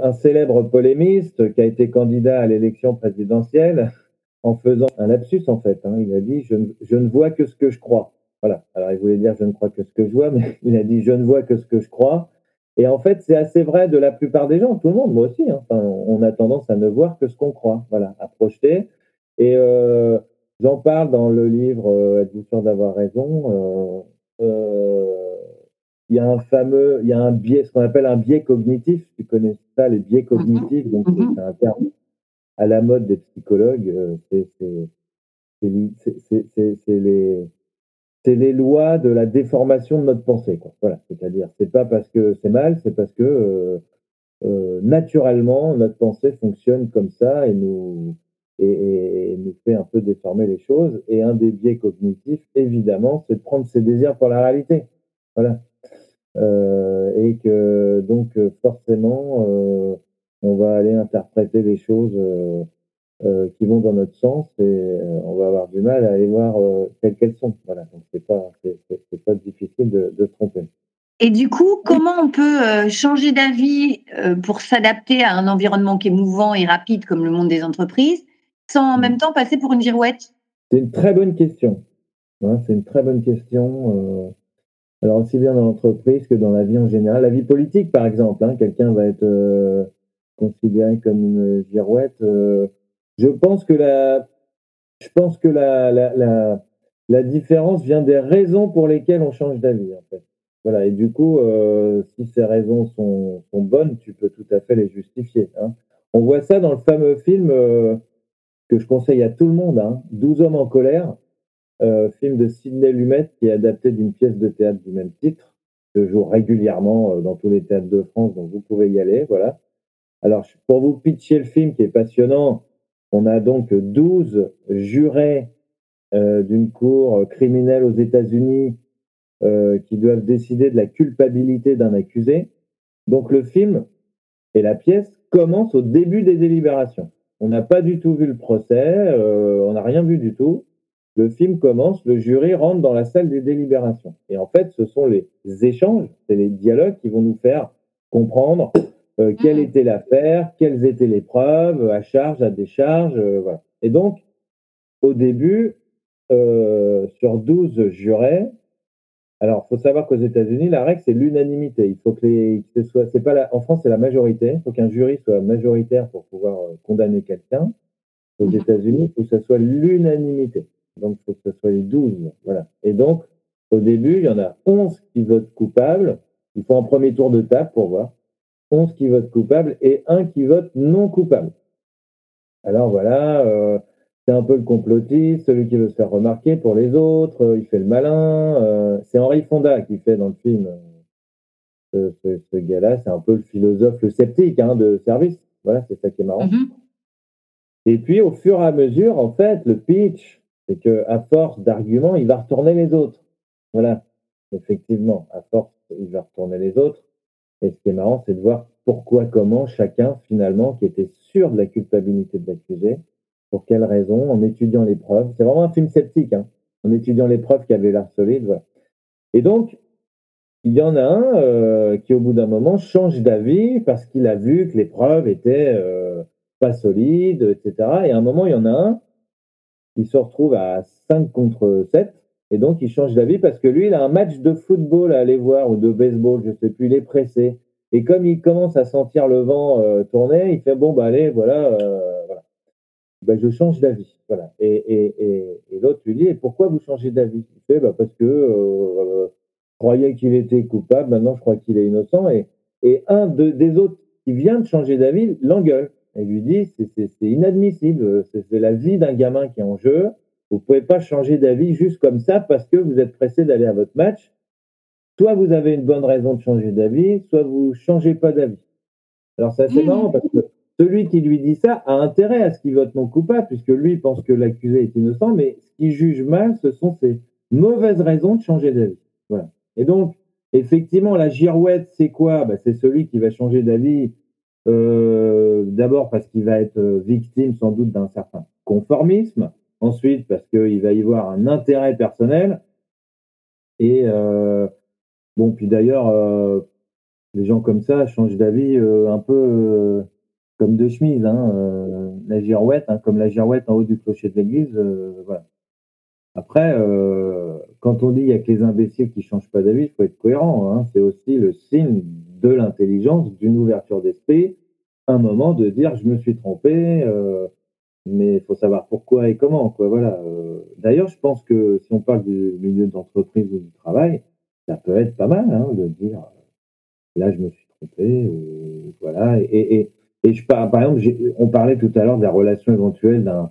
un célèbre polémiste qui a été candidat à l'élection présidentielle, en faisant un lapsus en fait, hein, il a dit je, je ne vois que ce que je crois. Voilà. Alors il voulait dire je ne crois que ce que je vois, mais il a dit je ne vois que ce que je crois. Et en fait, c'est assez vrai de la plupart des gens, tout le monde, moi aussi. Hein. Enfin, on a tendance à ne voir que ce qu'on croit, voilà, à projeter. Et euh, j'en parle dans le livre euh, Êtes-vous sûr d'avoir raison euh, euh, Il y a un fameux, il y a un biais, ce qu'on appelle un biais cognitif. Tu connais ça, les biais cognitifs. Donc, mm-hmm. c'est un terme à la mode des psychologues. Euh, c'est les c'est les lois de la déformation de notre pensée. Quoi. Voilà, c'est-à-dire, c'est pas parce que c'est mal, c'est parce que euh, euh, naturellement notre pensée fonctionne comme ça et nous et, nous fait un peu déformer les choses. Et un des biais cognitifs, évidemment, c'est de prendre ses désirs pour la réalité. Voilà. Euh, et que donc forcément, on va aller interpréter les choses euh, qui vont dans notre sens et euh, on va avoir du mal à aller voir euh, quelles qu'elles sont. Voilà, donc c'est pas c'est pas difficile de, de, se tromper. Et du coup, comment on peut changer d'avis pour s'adapter à un environnement qui est mouvant et rapide comme le monde des entreprises, sans en mmh. même temps passer pour une girouette? C'est une très bonne question. Hein, c'est une très bonne question. alors aussi bien dans l'entreprise que dans la vie en général, la vie politique par exemple. Hein, Quelqu'un va être considéré comme une girouette. Je pense que la, je pense que la, la, la, la, différence vient des raisons pour lesquelles on change d'avis, en fait. Voilà. Et du coup, euh, si ces raisons sont, sont, bonnes, tu peux tout à fait les justifier. Hein. On voit ça dans le fameux film euh, que je conseille à tout le monde, hein, 12 hommes en colère, euh, film de Sidney Lumet qui est adapté d'une pièce de théâtre du même titre, que joue régulièrement euh, dans tous les théâtres de France, donc vous pouvez y aller. Voilà. Alors, pour vous pitcher le film qui est passionnant, on a donc 12 jurés euh, d'une cour criminelle aux États-Unis euh, qui doivent décider de la culpabilité d'un accusé. Donc le film et la pièce commencent au début des délibérations. On n'a pas du tout vu le procès, euh, on n'a rien vu du tout. Le film commence, le jury rentre dans la salle des délibérations. Et en fait, ce sont les échanges, c'est les dialogues qui vont nous faire comprendre euh, quelle mmh. était l'affaire, quelles étaient les preuves, à charge, à décharge, euh, voilà. Et donc, au début, euh, sur 12 jurés, alors, il faut savoir qu'aux États-Unis, la règle, c'est l'unanimité. Il faut que les, que ce soit, c'est pas la, en France, c'est la majorité. Il faut qu'un jury soit majoritaire pour pouvoir condamner quelqu'un. Aux mmh. États-Unis, il faut que ce soit l'unanimité. Donc, il faut que ce soit les 12. Voilà. Et donc, au début, il y en a 11 qui votent coupables Il faut un premier tour de table pour voir. 11 qui votent coupable et un qui vote non coupable. Alors voilà, euh, c'est un peu le complotiste, celui qui veut se faire remarquer pour les autres, euh, il fait le malin. Euh, c'est Henri Fonda qui fait dans le film ce, ce, gars-là, c'est un peu le philosophe, le sceptique hein, de service. Voilà, c'est ça qui est marrant. Mm-hmm. Et puis au fur et à mesure, en fait, le pitch, c'est que à force d'arguments, il va retourner les autres. Voilà, effectivement, à force, il va retourner les autres. Et ce qui est marrant, c'est de voir pourquoi, comment chacun, finalement, qui était sûr de la culpabilité de l'accusé, pour quelles raisons, en étudiant les preuves. C'est vraiment un film sceptique, hein, en étudiant les preuves qui avaient l'air solides. Voilà. Et donc, il y en a un euh, qui, au bout d'un moment, change d'avis parce qu'il a vu que les preuves étaient euh, pas solides, etc. Et à un moment, il y en a un qui se retrouve à 5 contre 7 et donc, il change d'avis parce que lui, il a un match de football à aller voir ou de baseball, je sais plus, il est pressé. Et comme il commence à sentir le vent euh, tourner, il fait bon, bah allez, voilà, Bah, je change d'avis. Voilà. Et, et, et, et l'autre lui dit, et pourquoi vous changez d'avis? Il fait, bah, parce que euh, je croyais qu'il était coupable, maintenant je crois qu'il est innocent. Et, et un de, des autres qui vient de changer d'avis l'engueule et lui dit, c'est inadmissible, c'est la vie d'un gamin qui est en jeu. Vous ne pouvez pas changer d'avis juste comme ça parce que vous êtes pressé d'aller à votre match. Soit vous avez une bonne raison de changer d'avis, soit vous ne changez pas d'avis. Alors c'est assez mmh. marrant parce que celui qui lui dit ça a intérêt à ce qu'il vote non coupable, puisque lui pense que l'accusé est innocent, mais ce qu'il juge mal, ce sont ses mauvaises raisons de changer d'avis. Et donc, effectivement, la girouette, c'est quoi? Bah, C'est celui qui va changer d'avis euh, d'abord parce qu'il va être victime sans doute d'un certain conformisme, Ensuite, parce qu'il va y avoir un intérêt personnel. Et euh, bon, puis d'ailleurs, euh, les gens comme ça changent d'avis euh, un peu comme de chemise. Hein, la girouette, hein, comme la girouette en haut du clocher de l'église. voilà. Après, quand on dit qu'il n'y a que les imbéciles qui ne changent pas d'avis, il faut être cohérent. Hein. C'est aussi le signe de l'intelligence, d'une ouverture d'esprit, un moment de dire je me suis trompé, mais il faut savoir pourquoi et comment. Quoi. Voilà. Euh, d'ailleurs, je pense que si on parle du milieu d'entreprise ou du travail, ça peut être pas mal hein, de dire euh, là, je me suis trompé. Ou, voilà. Et, et je par, par exemple, on parlait tout à l'heure de la relation éventuelle d'un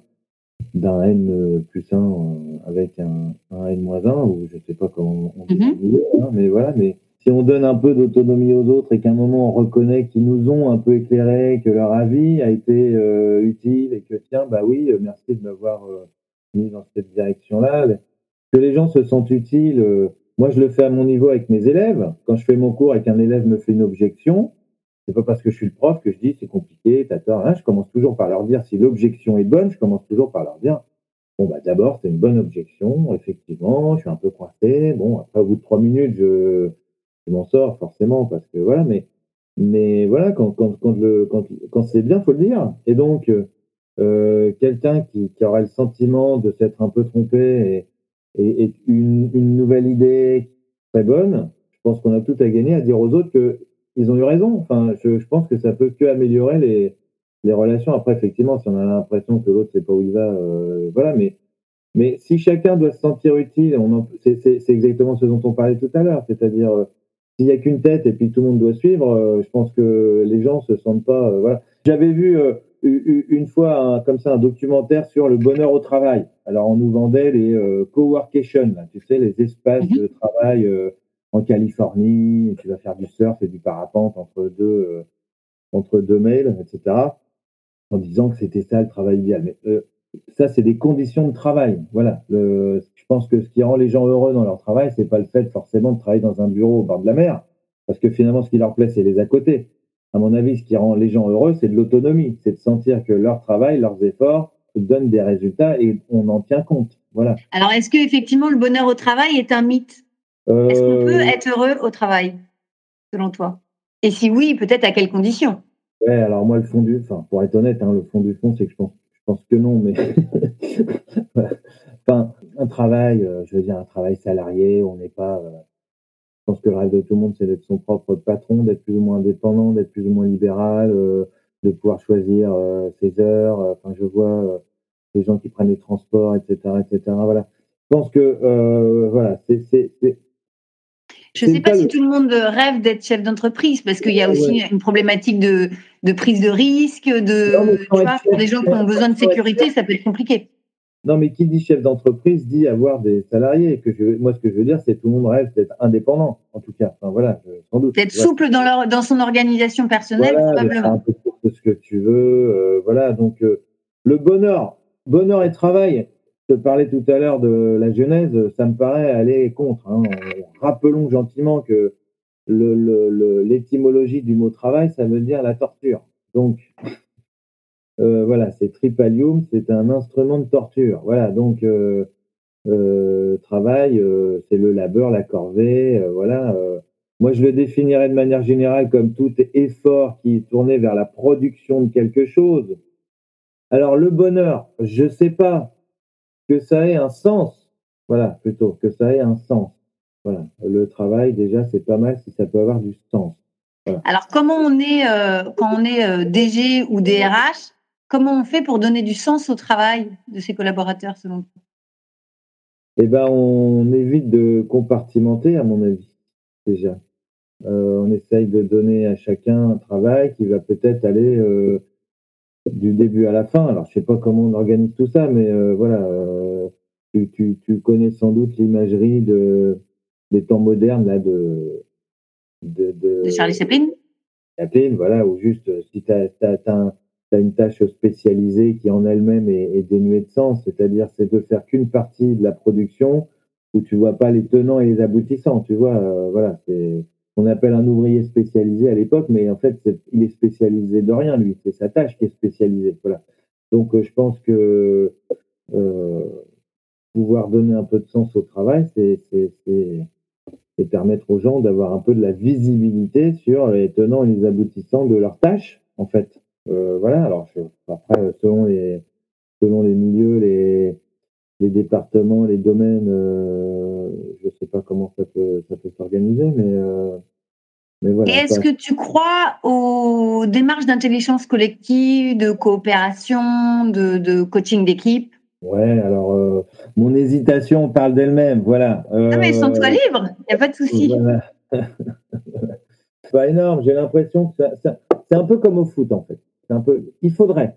d'un N plus 1 euh, avec un, un N moins 1, ou je sais pas comment on dit, mm-hmm. hein, mais voilà, mais si on donne un peu d'autonomie aux autres et qu'à un moment on reconnaît qu'ils nous ont un peu éclairé, que leur avis a été euh, utile et que tiens, bah oui, euh, merci de m'avoir euh, mis dans cette direction-là, que les gens se sentent utiles. moi, je le fais à mon niveau avec mes élèves. Quand je fais mon cours et qu'un élève me fait une objection, c'est pas parce que je suis le prof que je dis c'est compliqué, t'as tort. Hein, je commence toujours par leur dire si l'objection est bonne, je commence toujours par leur dire bon bah d'abord c'est une bonne objection, effectivement, je suis un peu coincé. Bon après au bout de trois minutes je je m'en sors forcément parce que voilà, mais mais voilà, quand quand quand c'est bien, faut le dire. Et donc euh, quelqu'un qui, qui aurait le sentiment de s'être un peu trompé et, et, une, une nouvelle idée très bonne, je pense qu'on a tout à gagner à dire aux autres que ils ont eu raison. Enfin, je, je pense que ça peut que améliorer les les relations. Après, effectivement, si on a l'impression que l'autre sait pas où il va, euh, voilà, mais mais si chacun doit se sentir utile, c'est exactement ce dont on parlait tout à l'heure, c'est-à-dire euh, s'il n'y a qu'une tête et puis tout le monde doit suivre, euh, je pense que les gens se sentent pas. Euh, voilà. J'avais vu euh, une fois comme ça un documentaire sur le bonheur au travail. Alors on nous vendait les coworkation, tu sais, les espaces mhm. de travail en Californie. Tu vas faire du surf et du parapente entre deux entre deux mails, etc. En disant que c'était ça le travail idéal. Mais ça, c'est des conditions de travail. Voilà. Je pense que ce qui rend les gens heureux dans leur travail, c'est pas le fait forcément de travailler dans un bureau au bord de la mer, parce que finalement, ce qui leur plaît, c'est les à côté. À mon avis, ce qui rend les gens heureux, c'est de l'autonomie, c'est de sentir que leur travail, leurs efforts donnent des résultats et on en tient compte. Voilà. Alors, est-ce que effectivement le bonheur au travail est un mythe? Est-ce qu'on peut euh, être heureux au travail, selon toi? Et si oui, peut-être à quelles conditions? Ouais, alors moi, le fond du, enfin, pour être honnête, hein, le fond du fond, c'est que je pense je pense que non, mais enfin, un travail, euh, je veux dire, un travail salarié, on n'est pas. Euh, je pense que le rêve de tout le monde, c'est d'être son propre patron, d'être plus ou moins indépendant, d'être plus ou moins libéral, de pouvoir choisir ses heures. Enfin, je vois les gens qui prennent les transports, etc., etc. Voilà. Je pense que voilà, c'est Je ne sais pas, si tout le monde rêve d'être chef d'entreprise, parce qu'il y a aussi une problématique de, de, prise de risque, de, tu vois, pour des gens qui ont besoin de sécurité, ça peut être compliqué. Non, mais qui dit chef d'entreprise dit avoir des salariés. Que je, moi, ce que je veux dire, c'est tout le monde rêve d'être indépendant, en tout cas. Enfin, voilà, sans doute. D'être souple dans, leur, dans son organisation personnelle, probablement. Un peu ce que tu veux. Euh, voilà, donc euh, le bonheur, bonheur et travail. Te parlais tout à l'heure de la Genèse, ça me paraît aller contre. Hein. Rappelons gentiment que l'étymologie du mot travail, ça veut dire la torture. Donc, euh, voilà, c'est tripalium, c'est un instrument de torture. Voilà, donc euh, euh, travail, c'est le labeur, la corvée. voilà. moi, je le définirais de manière générale comme tout effort qui est tourné vers la production de quelque chose. Alors, le bonheur, je sais pas que ça ait un sens. Voilà, plutôt que ça ait un sens. Voilà, le travail déjà, c'est pas mal si ça peut avoir du sens. Alors, comment on est quand on est DG ou DRH Comment on fait pour donner du sens au travail de ses collaborateurs, selon toi Eh ben, on évite de compartimenter, à mon avis, déjà. Euh, on essaye de donner à chacun un travail qui va peut-être aller euh, du début à la fin. Alors, je sais pas comment on organise tout ça, mais euh, voilà. Tu, connais sans doute l'imagerie de, des temps modernes là de de, de, Charlie Chaplin? Chaplin, voilà, ou juste si tu as, as, tu as une tâche spécialisée qui en elle-même est, dénuée de sens, c'est-à-dire c'est de faire qu'une partie de la production où tu vois pas les tenants et les aboutissants, tu vois, euh, voilà, c'est on appelle un ouvrier spécialisé à l'époque, mais en fait, il est spécialisé de rien, lui, c'est sa tâche qui est spécialisée, voilà. Donc, euh, je pense que euh, pouvoir donner un peu de sens au travail, c'est permettre aux gens d'avoir un peu de la visibilité sur les tenants et les aboutissants de leur tâche, en fait. Euh, voilà, alors après, selon les, milieux, les, départements, les domaines, je ne sais pas comment ça peut, ça peut s'organiser, mais, euh, mais voilà. Est-ce que tu crois aux démarches d'intelligence collective, de coopération, de, de coaching d'équipe? Ouais, alors mon hésitation parle d'elle-même, voilà. non mais sens-toi libre, il n'y a pas de souci. Voilà. pas énorme, j'ai l'impression que ça, c'est un peu comme au foot en fait un peu. Il faudrait.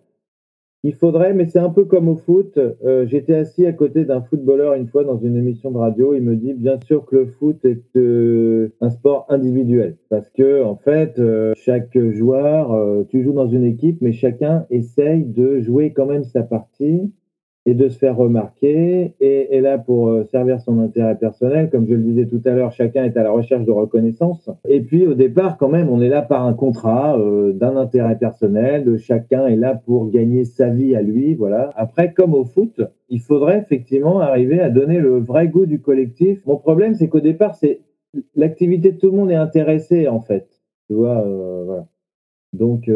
Il faudrait, mais c'est un peu comme au foot. Euh, j'étais assis à côté d'un footballeur une fois dans une émission de radio. Il me dit bien sûr que le foot est euh, un sport individuel parce que en fait, euh, chaque joueur, tu joues dans une équipe, mais chacun essaye de jouer quand même sa partie et de se faire remarquer et est là pour euh, servir son intérêt personnel. Comme je le disais tout à l'heure, chacun est à la recherche de reconnaissance. Et puis au départ, quand même, on est là par un contrat euh, d'un intérêt personnel. De chacun est là pour gagner sa vie à lui. Voilà. Après, comme au foot, il faudrait effectivement arriver à donner le vrai goût du collectif. Mon problème, c'est qu'au départ, c'est l'activité de tout le monde est intéressée en fait. Tu vois, euh. Donc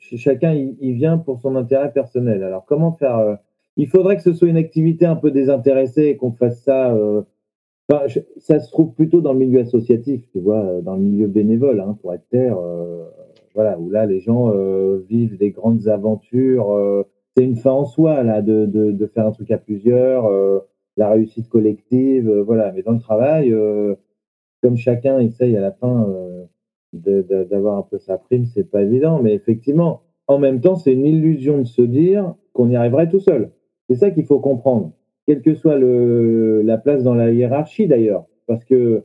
chacun il, vient pour son intérêt personnel. Alors comment faire il faudrait que ce soit une activité un peu désintéressée et qu'on fasse ça. Euh, ça se trouve plutôt dans le milieu associatif, tu vois, euh, dans le milieu bénévole, hein, pour être terre. Euh, voilà, où là, les gens vivent des grandes aventures. c'est une fin en soi, là, de, de, faire un truc à plusieurs, la réussite collective, voilà. Mais dans le travail, comme chacun essaye à la fin d'avoir un peu sa prime, c'est pas évident. Mais effectivement, en même temps, c'est une illusion de se dire qu'on y arriverait tout seul. C'est ça qu'il faut comprendre, quelle que soit le, la place dans la hiérarchie d'ailleurs. Parce que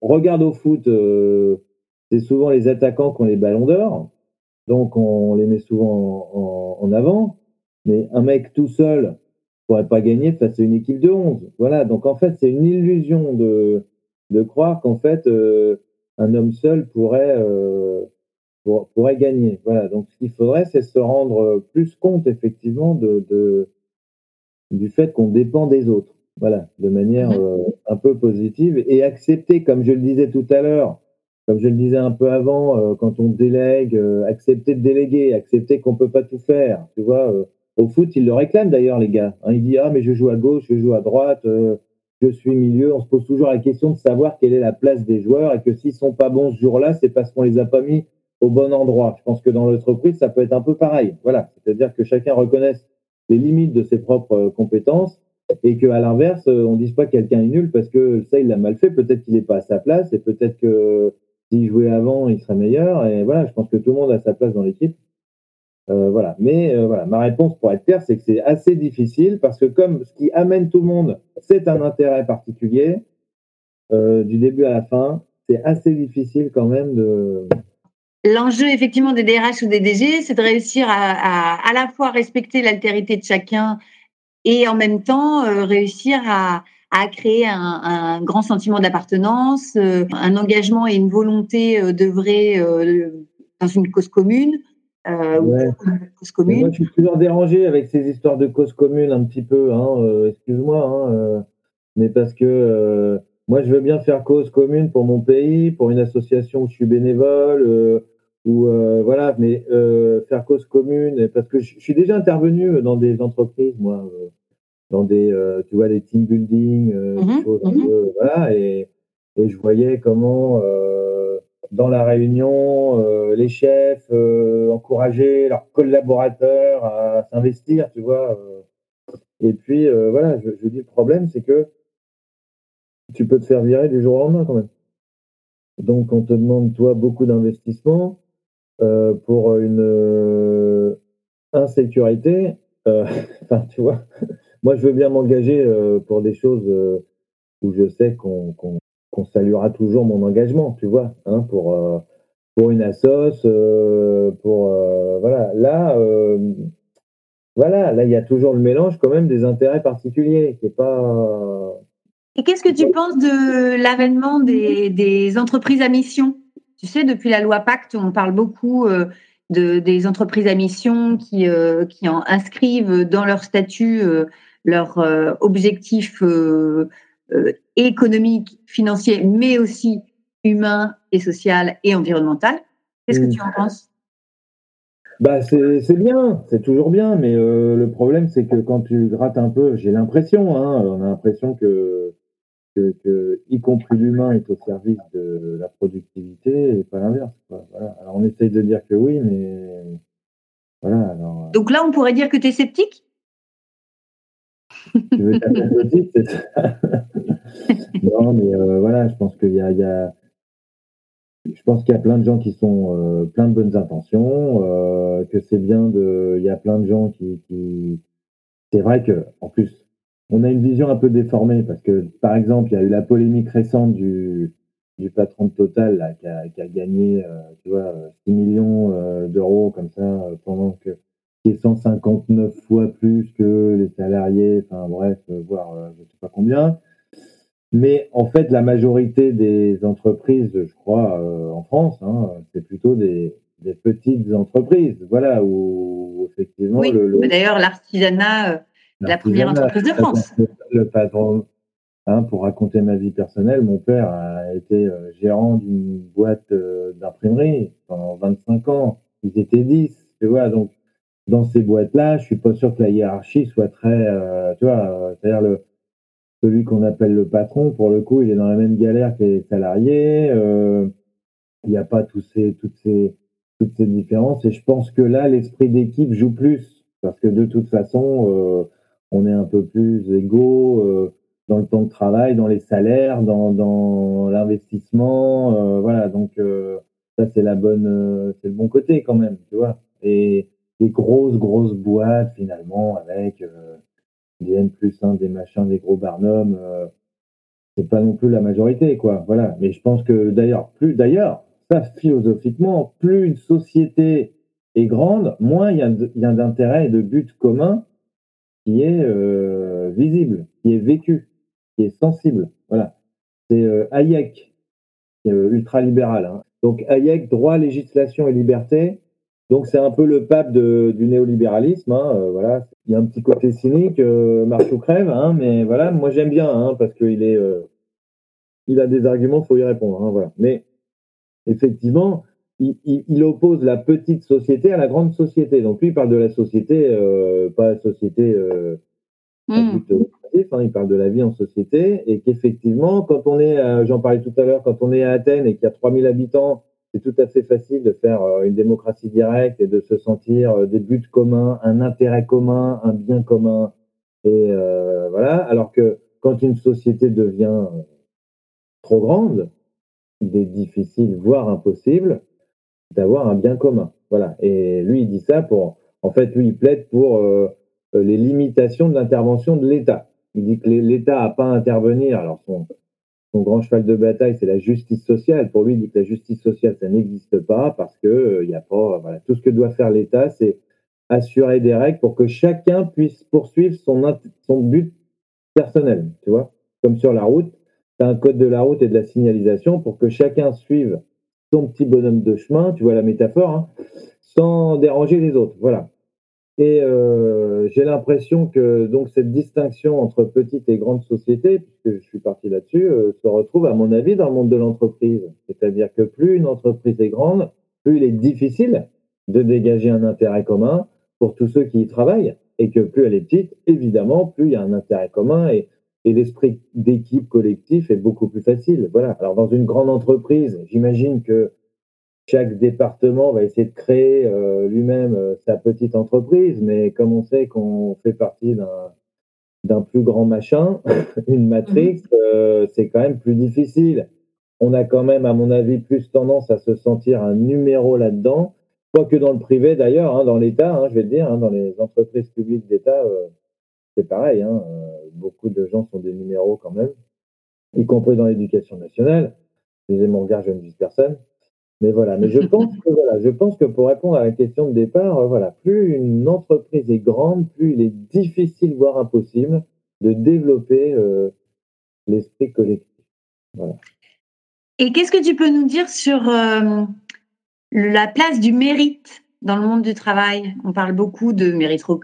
regarde au foot, euh, c'est souvent les attaquants qui ont les ballons d'or, donc on les met souvent en, avant. Mais un mec tout seul pourrait pas gagner face à une équipe de 11. Voilà, donc en fait, c'est une illusion de, de croire qu'en fait, euh, un homme seul pourrait, euh, pourrait gagner. Voilà, donc ce qu'il faudrait, c'est se rendre plus compte effectivement de du fait qu'on dépend des autres. Voilà, de manière euh, un peu positive et accepter, comme je le disais tout à l'heure, comme je le disais un peu avant, euh, quand on délègue, euh, accepter de déléguer, accepter qu'on peut pas tout faire. Tu vois, au foot, ils le réclament d'ailleurs, les gars. Hein, ils disent ah mais je joue à gauche, je joue à droite, je suis milieu. On se pose toujours la question de savoir quelle est la place des joueurs et que s'ils sont pas bons ce jour-là, c'est parce qu'on les a pas mis au bon endroit. Je pense que dans l'entreprise, ça peut être un peu pareil. Voilà, c'est-à-dire que chacun reconnaisse les limites de ses propres euh, compétences et qu'à l'inverse, on dise pas que quelqu'un est nul parce que ça, il l'a mal fait. Peut-être qu'il n'est pas à sa place et peut-être que s'il jouait avant, il serait meilleur. Et voilà, je pense que tout le monde a sa place dans l'équipe. Euh, voilà. Mais euh, voilà, ma réponse pour être clair, c'est que c'est assez difficile parce que comme ce qui amène tout le monde, c'est un intérêt particulier euh, du début à la fin, c'est assez difficile quand même de. L'enjeu effectivement des DRH ou des DG, c'est de réussir à, à, à la fois respecter l'altérité de chacun et en même temps réussir à, à créer un, un, grand sentiment d'appartenance, un engagement et une volonté d'œuvrer dans une cause commune. Euh, ouais. cause commune. Moi, je suis toujours dérangé avec ces histoires de cause commune un petit peu. Hein, euh, Excuse-moi, hein, euh, mais parce que euh, moi, je veux bien faire cause commune pour mon pays, pour une association où je suis bénévole, euh, ou voilà, mais faire cause commune, parce que je, je, suis déjà intervenu dans des entreprises, moi, dans des, tu vois, des team building, choses mm -hmm. peu, voilà, et, et, je voyais comment dans la réunion, euh, les chefs euh, encourager leurs collaborateurs à s'investir, tu vois. Euh. Et puis, euh, voilà, je, je, dis le problème, c'est que tu peux te faire virer du jour au lendemain quand même. Donc, on te demande, toi, beaucoup d'investissement euh, pour une insécurité. Enfin, tu vois, moi, je veux bien m'engager pour des choses où je sais qu'on qu qu'on saluera toujours mon engagement, tu vois, hein, pour, euh, pour une assoce, euh, pour euh, voilà. Là, voilà, là, il y a toujours le mélange quand même des intérêts particuliers, qui est pas. Et qu'est-ce que tu penses de l'avènement des, des, entreprises à mission? Tu sais, depuis la loi Pacte, on parle beaucoup de, des entreprises à mission qui, qui en inscrivent dans leur statut leurs objectifs euh, économique, financier, mais aussi humain et social et environnemental. Qu'est-ce que mmh. tu en penses? Bah c'est bien, c'est toujours bien, mais euh, le problème c'est que quand tu grattes un peu, j'ai l'impression, hein, on a l'impression que, que, que, y compris l'humain est au service de la productivité et pas l'inverse. Voilà. Alors on essaye de dire que oui, mais voilà. Alors, euh. Donc là, on pourrait dire que tu es sceptique? Tu veux c'est ça? Non, mais euh, voilà, je pense qu'il y a, il y a je pense qu'il y a plein de gens qui sont euh, plein de bonnes intentions, euh, que c'est bien de. Il y a plein de gens qui. qui... C'est vrai que, en plus, on a une vision un peu déformée parce que, par exemple, il y a eu la polémique récente du, du patron de Total là, qui, a, qui a gagné, euh, tu vois, 6 millions euh, d'euros comme ça pendant que qui est 159 fois plus que les salariés, enfin bref, euh, voire euh, je ne sais pas combien. Mais en fait, la majorité des entreprises, je crois, euh, en France, hein, c'est plutôt des, des, petites entreprises, voilà, où effectivement. Oui, le, d'ailleurs, l'artisanat, la première entreprise de France. Le, patron, hein, pour raconter ma vie personnelle, mon père a été gérant d'une boîte d'imprimerie pendant 25 ans. Ils étaient 10, tu vois, donc dans ces boîtes-là, je suis pas sûr que la hiérarchie soit très, euh, tu vois, euh, c'est-à-dire le celui qu'on appelle le patron, pour le coup, il est dans la même galère que les salariés. Euh, il n'y a pas tous ces, toutes ces, toutes ces différences. Et je pense que là, l'esprit d'équipe joue plus parce que de toute façon, euh, on est un peu plus égaux euh, dans le temps de travail, dans les salaires, dans, dans l'investissement. voilà, donc ça c'est la bonne, c'est le bon côté quand même, tu vois. Et des grosses, grosses boîtes finalement avec euh, des N plus 1, des machins, des gros barnums. Euh, c'est pas non plus la majorité, quoi. Voilà. Mais je pense que d'ailleurs, plus d'ailleurs, ça philosophiquement, plus une société est grande, moins il y a, y a d'intérêt et de but commun qui est euh, visible, qui est vécu, qui est sensible. Voilà. C'est euh, Hayek, euh, ultra-libéral. Hein. Donc Hayek, droit, législation et liberté, donc c'est un peu le pape du néolibéralisme. Hein, euh, voilà, il y a un petit côté cynique, marche ou crève, hein, mais voilà, moi j'aime bien hein, parce qu'il est, il a des arguments, faut y répondre. Voilà. Mais effectivement, il, il, il, oppose la petite société à la grande société. Donc lui, il parle de la société, euh, pas la société. Mmh. il parle de la vie en société et qu'effectivement, quand on est, j'en parlais tout à l'heure, quand on est à Athènes et qu'il y a 3000 habitants c'est tout à fait facile de faire euh, une démocratie directe et de se sentir euh, des buts communs, un intérêt commun, un bien commun. Et voilà, alors que quand une société devient trop grande, il est difficile, voire impossible, d'avoir un bien commun. Voilà. Et lui, il dit ça pour, en fait, lui, il plaide pour les limitations de l'intervention de l'État. Il dit que l'État n'a pas à intervenir. Alors, son, son grand cheval de bataille, c'est la justice sociale. Pour lui, il dit que la justice sociale, ça n'existe pas parce que euh, il y a pas, voilà, tout ce que doit faire l'État, c'est assurer des règles pour que chacun puisse poursuivre son, son but personnel. Tu vois, comme sur la route, tu un code de la route et de la signalisation pour que chacun suive son petit bonhomme de chemin. Tu vois la métaphore, hein, sans déranger les autres. Voilà. Et euh, j'ai l'impression que donc cette distinction entre petite et grande société, puisque je suis parti là-dessus, euh, se retrouve à mon avis dans le monde de l'entreprise. C'est-à-dire que plus une entreprise est grande, plus il est difficile de dégager un intérêt commun pour tous ceux qui y travaillent, et que plus elle est petite, évidemment, plus il y a un intérêt commun et, et l'esprit d'équipe collectif est beaucoup plus facile. Voilà. Alors dans une grande entreprise, j'imagine que chaque département va essayer de créer euh, lui-même euh, sa petite entreprise, mais comme on sait qu'on fait partie d'un plus grand machin, une matrix, mhm. euh, c'est quand même plus difficile. On a quand même, à mon avis, plus tendance à se sentir un numéro là-dedans, pas que dans le privé d'ailleurs, hein, dans l'État, hein, je vais le dire, hein, dans les entreprises publiques d'État, c'est pareil. Beaucoup de gens sont des numéros quand même, y compris dans l'éducation nationale. disais mon regard, je ne vise personne. Mais voilà, mais je pense que voilà, je pense que pour répondre à la question de départ, euh, voilà, plus une entreprise est grande, plus il est difficile, voire impossible, de développer euh, l'esprit collectif. Voilà. Et qu'est-ce que tu peux nous dire sur euh, la place du mérite dans le monde du travail On parle beaucoup de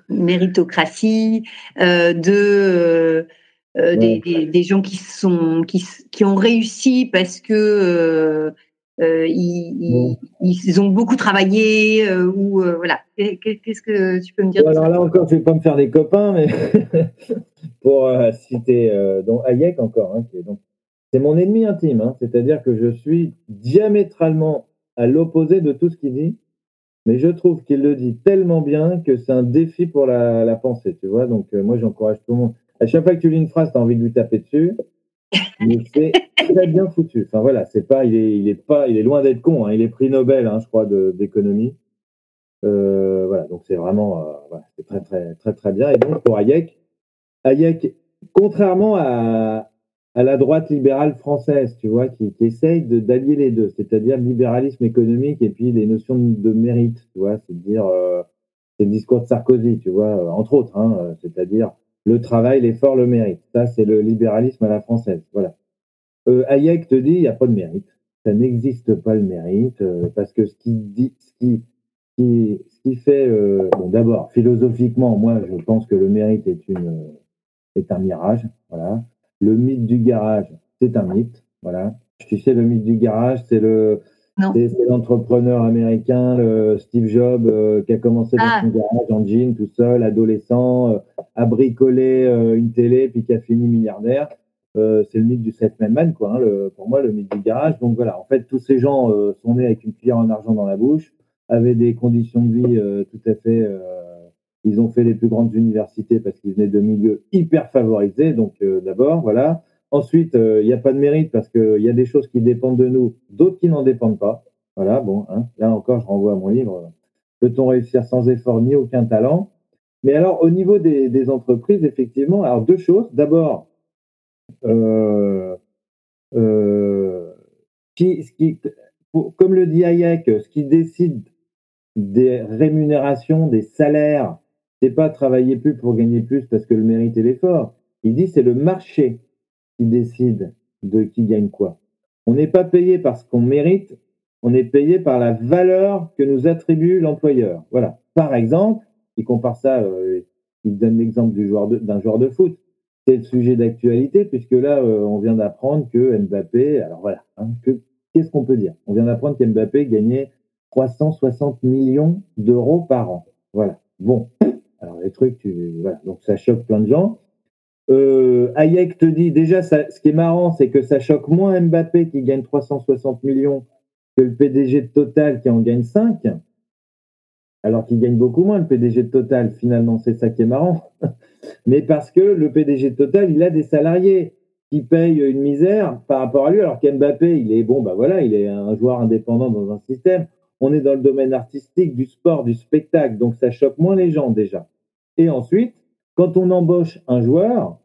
méritocratie, de des, des, des, gens qui sont qui, qui ont réussi parce que euh, ils, ils, ont beaucoup travaillé euh, ou euh, voilà. Qu'est-ce que tu peux me dire Alors là encore, je vais pas me faire des copains, mais pour citer donc Hayek encore, hein, donc c'est mon ennemi intime. Hein, C'est-à-dire que je suis diamétralement à l'opposé de tout ce qu'il dit, mais je trouve qu'il le dit tellement bien que c'est un défi pour la, la pensée. Tu vois, donc moi j'encourage tout le monde. À chaque fois que tu lis une phrase, tu as envie de lui taper dessus mais c'est très bien foutu. Enfin voilà, c'est pas, il est, il est pas, il est loin d'être con. Hein. Il est prix Nobel, hein, je crois, d'économie. Euh, voilà, donc c'est vraiment, euh, voilà, c'est très très très très bien. Et donc pour Hayek, Hayek, contrairement à, à la droite libérale française, tu vois, qui, qui essaye d'allier les deux, c'est-à-dire le libéralisme économique et puis les notions de, mérite, tu vois, c'est-à-dire euh, c'est le discours de Sarkozy, tu vois, entre autres, hein, c'est-à-dire le travail, l'effort, le mérite. Ça, c'est le libéralisme à la française. Voilà. Euh, Hayek te dit, il n'y a pas de mérite. Ça n'existe pas le mérite, euh, parce que ce qui dit, ce qui, qui, ce qui fait, euh, bon, d'abord, philosophiquement, moi, je pense que le mérite est une, est un mirage. Voilà. Le mythe du garage, c'est un mythe. Voilà. Tu sais, le mythe du garage, c'est le, c'est l'entrepreneur américain, le Steve Jobs, euh, qui a commencé dans ah. son garage en jean, tout seul, adolescent, euh, à bricoler euh, une télé, puis qui a fini milliardaire. c'est le mythe du sept-man man, quoi. Hein, le, pour moi, le mythe du garage. Donc voilà, en fait, tous ces gens sont nés avec une cuillère en argent dans la bouche, avaient des conditions de vie tout à fait. Ils ont fait les plus grandes universités parce qu'ils venaient de milieux hyper favorisés. Donc d'abord, voilà. Ensuite, euh, il n'y a pas de mérite parce qu'il y a des choses qui dépendent de nous, d'autres qui n'en dépendent pas. Voilà, bon, hein, là encore, je renvoie à mon livre. Peut-on réussir sans effort ni aucun talent? Mais alors, au niveau des, entreprises, effectivement, alors deux choses. D'abord, euh, euh, comme le dit Hayek, ce qui décide des rémunérations, des salaires, c'est pas travailler plus pour gagner plus parce que le mérite et l'effort. Il dit c'est le marché qui décide de qui gagne quoi. On n'est pas payé parce qu'on mérite, on est payé par la valeur que nous attribue l'employeur. Voilà. Par exemple, il compare ça, euh, il donne l'exemple du joueur d'un joueur de foot. C'est le sujet d'actualité puisque là, euh, on vient d'apprendre que Mbappé, alors voilà, hein, qu'est-ce qu'on peut dire? On vient d'apprendre qu'Mbappé gagnait 360 millions d'euros par an. Voilà. Bon, alors les trucs, tu, donc ça choque plein de gens. Euh, Hayek te dit déjà, ce qui est marrant, c'est que ça choque moins Mbappé qui gagne 360 millions que le PDG de Total qui en gagne 5. Alors qu'il gagne beaucoup moins le PDG de Total, finalement, c'est ça qui est marrant. mais parce que le PDG de Total, il a des salariés qui payent une misère par rapport à lui, alors qu'Mbappé, il est bon, bah voilà, il est un joueur indépendant dans un système. On est dans le domaine artistique, du sport, du spectacle, donc ça choque moins les gens déjà. Et ensuite, quand on embauche un joueur,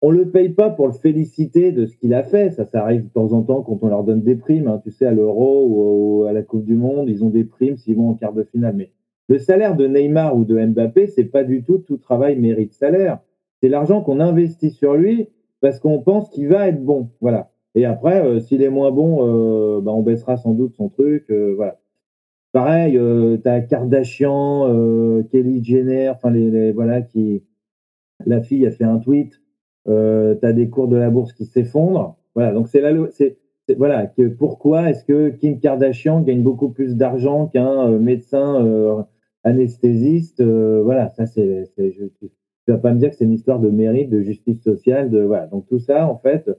on le paye pas pour le féliciter de ce qu'il a fait. Ça, ça arrive de temps en temps quand on leur donne des primes. Hein. Tu sais, à l'Euro ou, à la Coupe du Monde, ils ont des primes s'ils vont en quart de finale. Mais le salaire de Neymar ou de Mbappé, c'est pas du tout tout travail mérite salaire. C'est l'argent qu'on investit sur lui parce qu'on pense qu'il va être bon. Voilà. Et après, euh, s'il est moins bon, euh, bah, on baissera sans doute son truc. Euh, voilà. Pareil, tu as Kardashian, Kelly Jenner, enfin les, voilà qui la fille a fait un tweet euh, tu as des cours de la bourse qui s'effondrent. Voilà, donc c'est là, c'est voilà, que pourquoi est-ce que Kim Kardashian gagne beaucoup plus d'argent qu'un euh, médecin euh, anesthésiste euh, Voilà, ça c'est, tu vas pas me dire que c'est une histoire de mérite, de justice sociale, de voilà. Donc tout ça, en fait,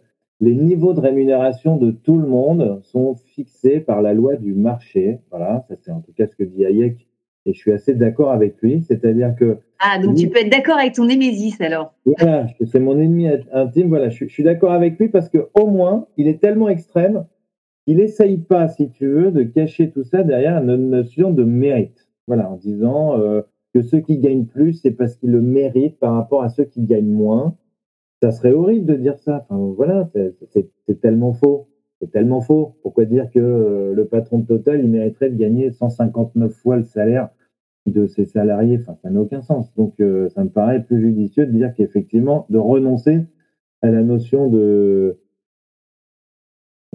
les niveaux de rémunération de tout le monde sont fixés par la loi du marché. Voilà, ça c'est en tout cas ce que dit Hayek et je suis assez d'accord avec lui. C'est-à-dire que. Ah, donc tu peux être d'accord avec ton Némésis alors. Voilà, c'est mon ennemi intime. Voilà, je, suis d'accord avec lui parce que au moins, il est tellement extrême qu'il n'essaye pas, si tu veux, de cacher tout ça derrière une notion de mérite. Voilà, en disant euh, que ceux qui gagnent plus, c'est parce qu'ils le méritent par rapport à ceux qui gagnent moins. Ça serait horrible de dire ça. Enfin, voilà, c'est tellement faux. C'est tellement faux. Pourquoi dire que euh, le patron de Total, il mériterait de gagner 159 fois le salaire de ses salariés? Enfin, ça n'a aucun sens. Donc, euh, ça me paraît plus judicieux de dire qu'effectivement, de renoncer à la notion de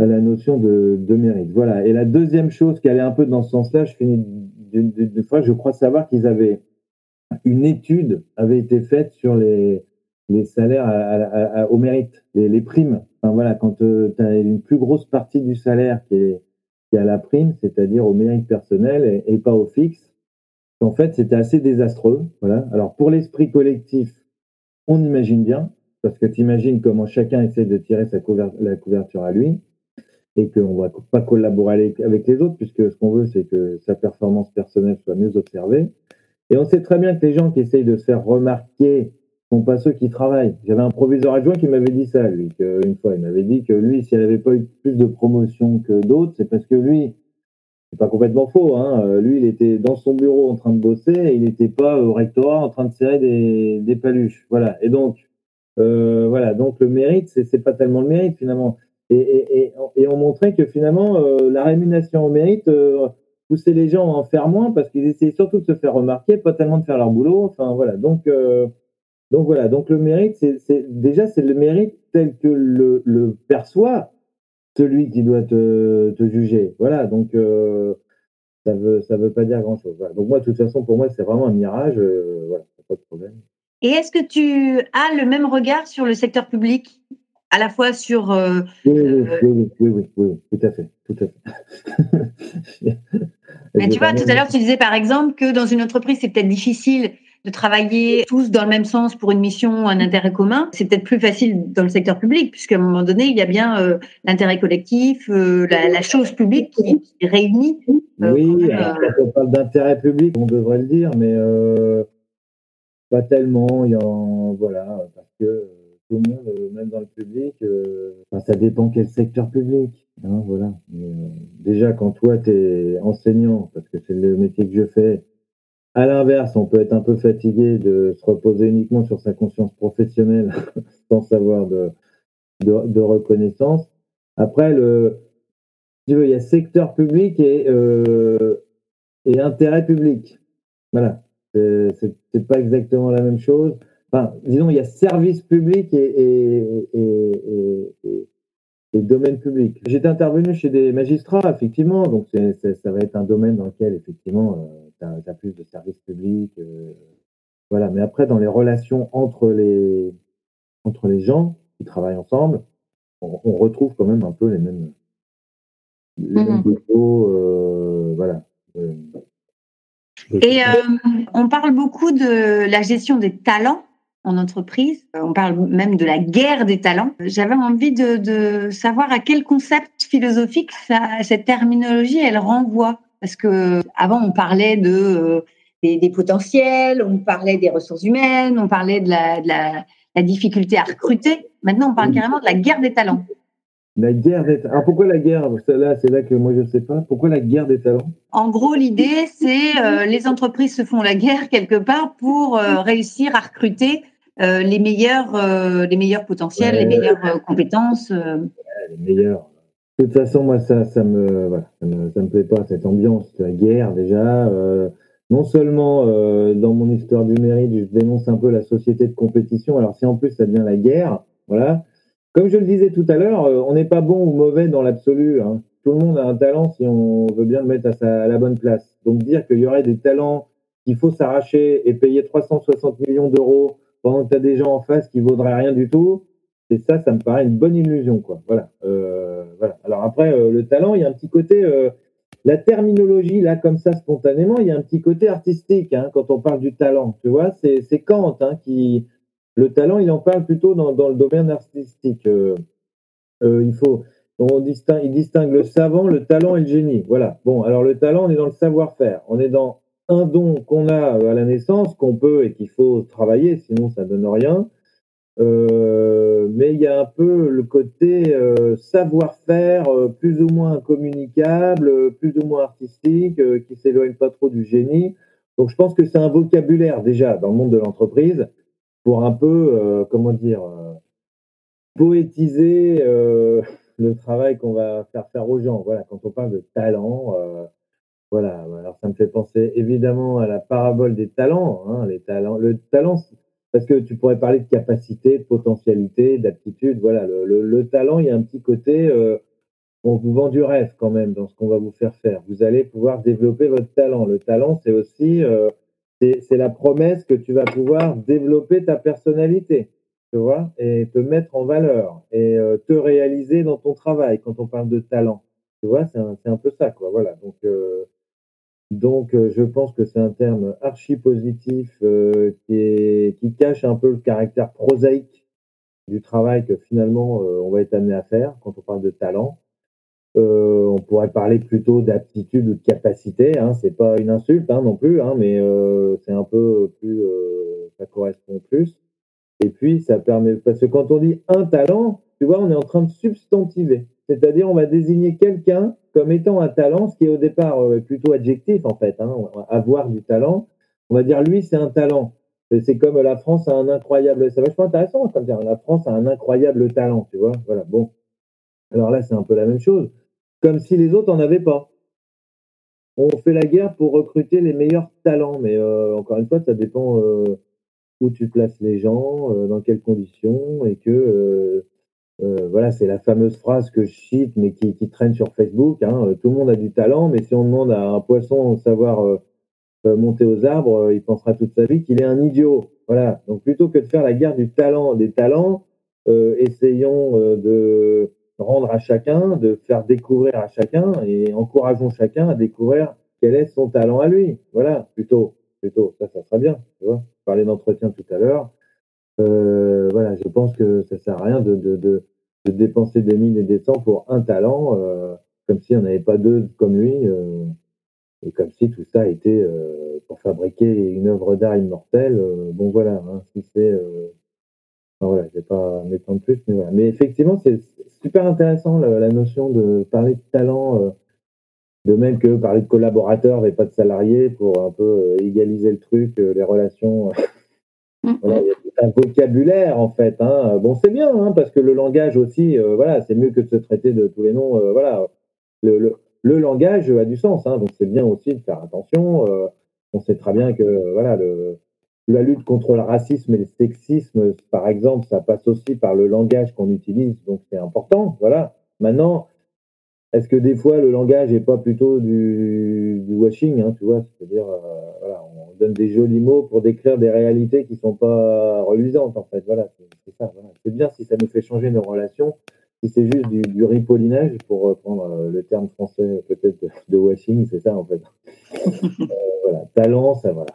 à la notion de, mérite. Voilà. Et la deuxième chose qui allait un peu dans ce sens-là, je finis d'une fois, je crois savoir qu'ils avaient une étude avait été faite sur les, les salaires au mérite, les primes Enfin, voilà, quand euh, tu as une plus grosse partie du salaire qui est, qui à la prime, c'est-à-dire au mérite personnel et, pas au fixe, en fait, c'était assez désastreux. Voilà. Alors, pour l'esprit collectif, on imagine bien, parce que tu imagines comment chacun essaie de tirer sa la couverture à lui et qu'on ne va pas collaborer avec les autres, puisque ce qu'on veut, c'est que sa performance personnelle soit mieux observée. Et on sait très bien que les gens qui essayent de se faire remarquer sont pas ceux qui travaillent. J'avais un proviseur adjoint qui m'avait dit ça, lui, une fois. Il m'avait dit que lui, s'il n'avait pas eu plus de promotion que d'autres, c'est parce que lui, c'est pas complètement faux, hein. Euh, lui, il était dans son bureau en train de bosser et il n'était pas au rectorat en train de serrer des, des paluches. Voilà. Et donc, euh, voilà. Donc, le mérite, c'est, c'est pas tellement le mérite, finalement. Et, et, et, on montrait que finalement, euh, la rémunération au mérite poussait les gens à en faire moins parce qu'ils essayaient surtout de se faire remarquer, pas tellement de faire leur boulot. Enfin, voilà. Donc, donc voilà, donc le mérite, c'est déjà c'est le mérite tel que le, le, perçoit celui qui doit te, te juger. Voilà, donc euh, ça veut ça veut pas dire grand chose. Donc moi, de toute façon, pour moi, c'est vraiment un mirage. Euh, voilà, pas de problème. Et est-ce que tu as le même regard sur le secteur public, à la fois sur euh, oui, oui, oui, oui, oui, tout à fait, tout à fait. Mais tu vois, tout à l'heure, tu disais par exemple que dans une entreprise, c'est peut-être difficile de travailler tous dans le même sens pour une mission, un intérêt commun. C'est peut-être plus facile dans le secteur public, puisqu'à un moment donné, il y a bien euh, l'intérêt collectif, euh, la, chose publique qui, réunit. Euh, oui, quand on parle d'intérêt public, on devrait le dire, mais pas tellement. Il y en, voilà, parce que tout le monde, même dans le public, ça dépend quel secteur public. Hein, voilà. déjà, quand toi, tu es enseignant, parce que c'est le métier que je fais, à l'inverse, on peut être un peu fatigué de se reposer uniquement sur sa conscience professionnelle sans savoir de, reconnaissance. Après, le, il y a secteur public et, euh, intérêt public. Voilà, c'est pas exactement la même chose. Enfin, disons, il y a service public et domaine public. J'étais intervenu chez des magistrats, effectivement, donc ça va être un domaine dans lequel, effectivement, euh, tu as, plus de services publics. Euh, voilà. Mais après, dans les relations entre les, entre les gens qui travaillent ensemble, on, retrouve quand même un peu les mêmes, les mêmes mmh. euh, voilà. Euh, Et on parle beaucoup de la gestion des talents en entreprise. On parle même de la guerre des talents. J'avais envie de, de, savoir à quel concept philosophique ça, cette terminologie elle renvoie. Parce que avant, on parlait de euh, des, potentiels, on parlait des ressources humaines, on parlait de la, la, difficulté à recruter. Maintenant, on parle carrément de la guerre des talents. La guerre des talents. Alors pourquoi la guerre? Là, c'est là que moi je ne sais pas. Pourquoi la guerre des talents? En gros, l'idée, c'est euh, les entreprises se font la guerre quelque part pour euh, réussir à recruter euh, les meilleurs, les meilleurs potentiels, les meilleures compétences. les meilleurs. De toute façon, moi, ça, ça me, ça me, ça me plaît pas cette ambiance de la guerre déjà non seulement euh, dans mon histoire du mérite, je dénonce un peu la société de compétition. Alors si en plus ça devient la guerre, voilà. Comme je le disais tout à l'heure, euh, on n'est pas bon ou mauvais dans l'absolu. Hein. Tout le monde a un talent si on veut bien le mettre à, à la bonne place. Donc dire qu'il y aurait des talents qu'il faut s'arracher et payer 360 millions d'euros pendant que tu as des gens en face qui vaudraient rien du tout, c'est ça, ça me paraît une bonne illusion, quoi. Voilà. Euh, voilà. Alors après, euh, le talent, il y a un petit côté la terminologie, là, comme ça, spontanément, il y a un petit côté artistique hein, quand on parle du talent. Tu vois, c'est Kant hein, qui. Le talent, il en parle plutôt dans, le domaine artistique. Euh, euh, il faut. On distingue, il distingue le savant, le talent et le génie. Voilà. Bon, alors le talent, on est dans le savoir-faire. On est dans un don qu'on a à la naissance, qu'on peut et qu'il faut travailler, sinon ça donne rien. Euh, mais il y a un peu le côté euh, savoir-faire euh, plus ou moins communicable, plus ou moins artistique, qui s'éloigne pas trop du génie. Donc je pense que c'est un vocabulaire déjà dans le monde de l'entreprise pour un peu, comment dire, poétiser le travail qu'on va faire faire aux gens. Voilà, quand on parle de talent, voilà. Alors ça me fait penser évidemment à la parabole des talents. Hein, les talents, le talent parce que tu pourrais parler de capacité, de potentialité, d'aptitude. Voilà, le, talent, il y a un petit côté, euh, on vous vend du rêve quand même dans ce qu'on va vous faire faire. Vous allez pouvoir développer votre talent. Le talent, c'est aussi, euh, c'est la promesse que tu vas pouvoir développer ta personnalité, tu vois, et te mettre en valeur et euh, te réaliser dans ton travail quand on parle de talent. Tu vois, c'est un, un, peu ça, quoi. Voilà. Donc, donc, euh, je pense que c'est un terme archi positif euh, qui, cache un peu le caractère prosaïque du travail que finalement euh, on va être amené à faire quand on parle de talent. on pourrait parler plutôt d'aptitude ou de capacité. Hein, c'est pas une insulte hein, non plus, hein, mais c'est un peu plus, ça correspond plus. Et puis, ça permet parce que quand on dit un talent, tu vois, on est en train de substantiver. C'est-à-dire, on va désigner quelqu'un comme étant un talent, ce qui est au départ euh, plutôt adjectif, en fait, hein, avoir du talent. On va dire, lui, c'est un talent. C'est comme la France a un incroyable. C'est vachement intéressant comme dire. La France a un incroyable talent, tu vois. Voilà. Bon. Alors là, c'est un peu la même chose. Comme si les autres en avaient pas. On fait la guerre pour recruter les meilleurs talents, mais euh, encore une fois, ça dépend euh, où tu places les gens, dans quelles conditions, et que euh, voilà, c'est la fameuse phrase que je cite, mais qui, traîne sur Facebook. Hein, euh, tout le monde a du talent, mais si on demande à un poisson de savoir euh, monter aux arbres, il pensera toute sa vie qu'il est un idiot. Voilà. Donc plutôt que de faire la guerre du talent, des talents, essayons de rendre à chacun, de faire découvrir à chacun et encourageons chacun à découvrir quel est son talent à lui. Voilà, plutôt, plutôt. Ça, ça sera bien. Tu vois. Je parlais d'entretien tout à l'heure. Euh, voilà, je pense que ça sert à rien de, de, de, de, dépenser des mines et des cents pour un talent, euh, comme si on n'avait pas deux comme lui, euh, et comme si tout ça était euh, pour fabriquer une œuvre d'art immortelle. Euh, bon voilà, hein, si c'est, enfin, voilà, je vais pas m'étendre plus, mais voilà. Mais effectivement, c'est super intéressant la, la, notion de parler de talent. de même que parler de collaborateurs et pas de salariés pour un peu égaliser le truc, les relations voilà, il y a tout un vocabulaire en fait. Hein. Bon, c'est bien hein, parce que le langage aussi, euh, voilà, c'est mieux que de se traiter de tous les noms. Euh, voilà, le, le, langage a du sens, hein, donc c'est bien aussi de faire attention. Euh, on sait très bien que voilà, le, la lutte contre le racisme et le sexisme, par exemple, ça passe aussi par le langage qu'on utilise, donc c'est important. Voilà. Maintenant, est-ce que des fois le langage n'est pas plutôt du, du washing, tu vois C'est-à-dire, voilà, donne des jolis mots pour décrire des réalités qui sont pas reluisantes, en fait. Voilà, c'est ça. C'est bien si ça nous fait changer nos relations. Si c'est juste du, du ripollinage, pour reprendre euh, le terme français peut-être de, washing, c'est ça en fait. euh, voilà, talent, ça voilà.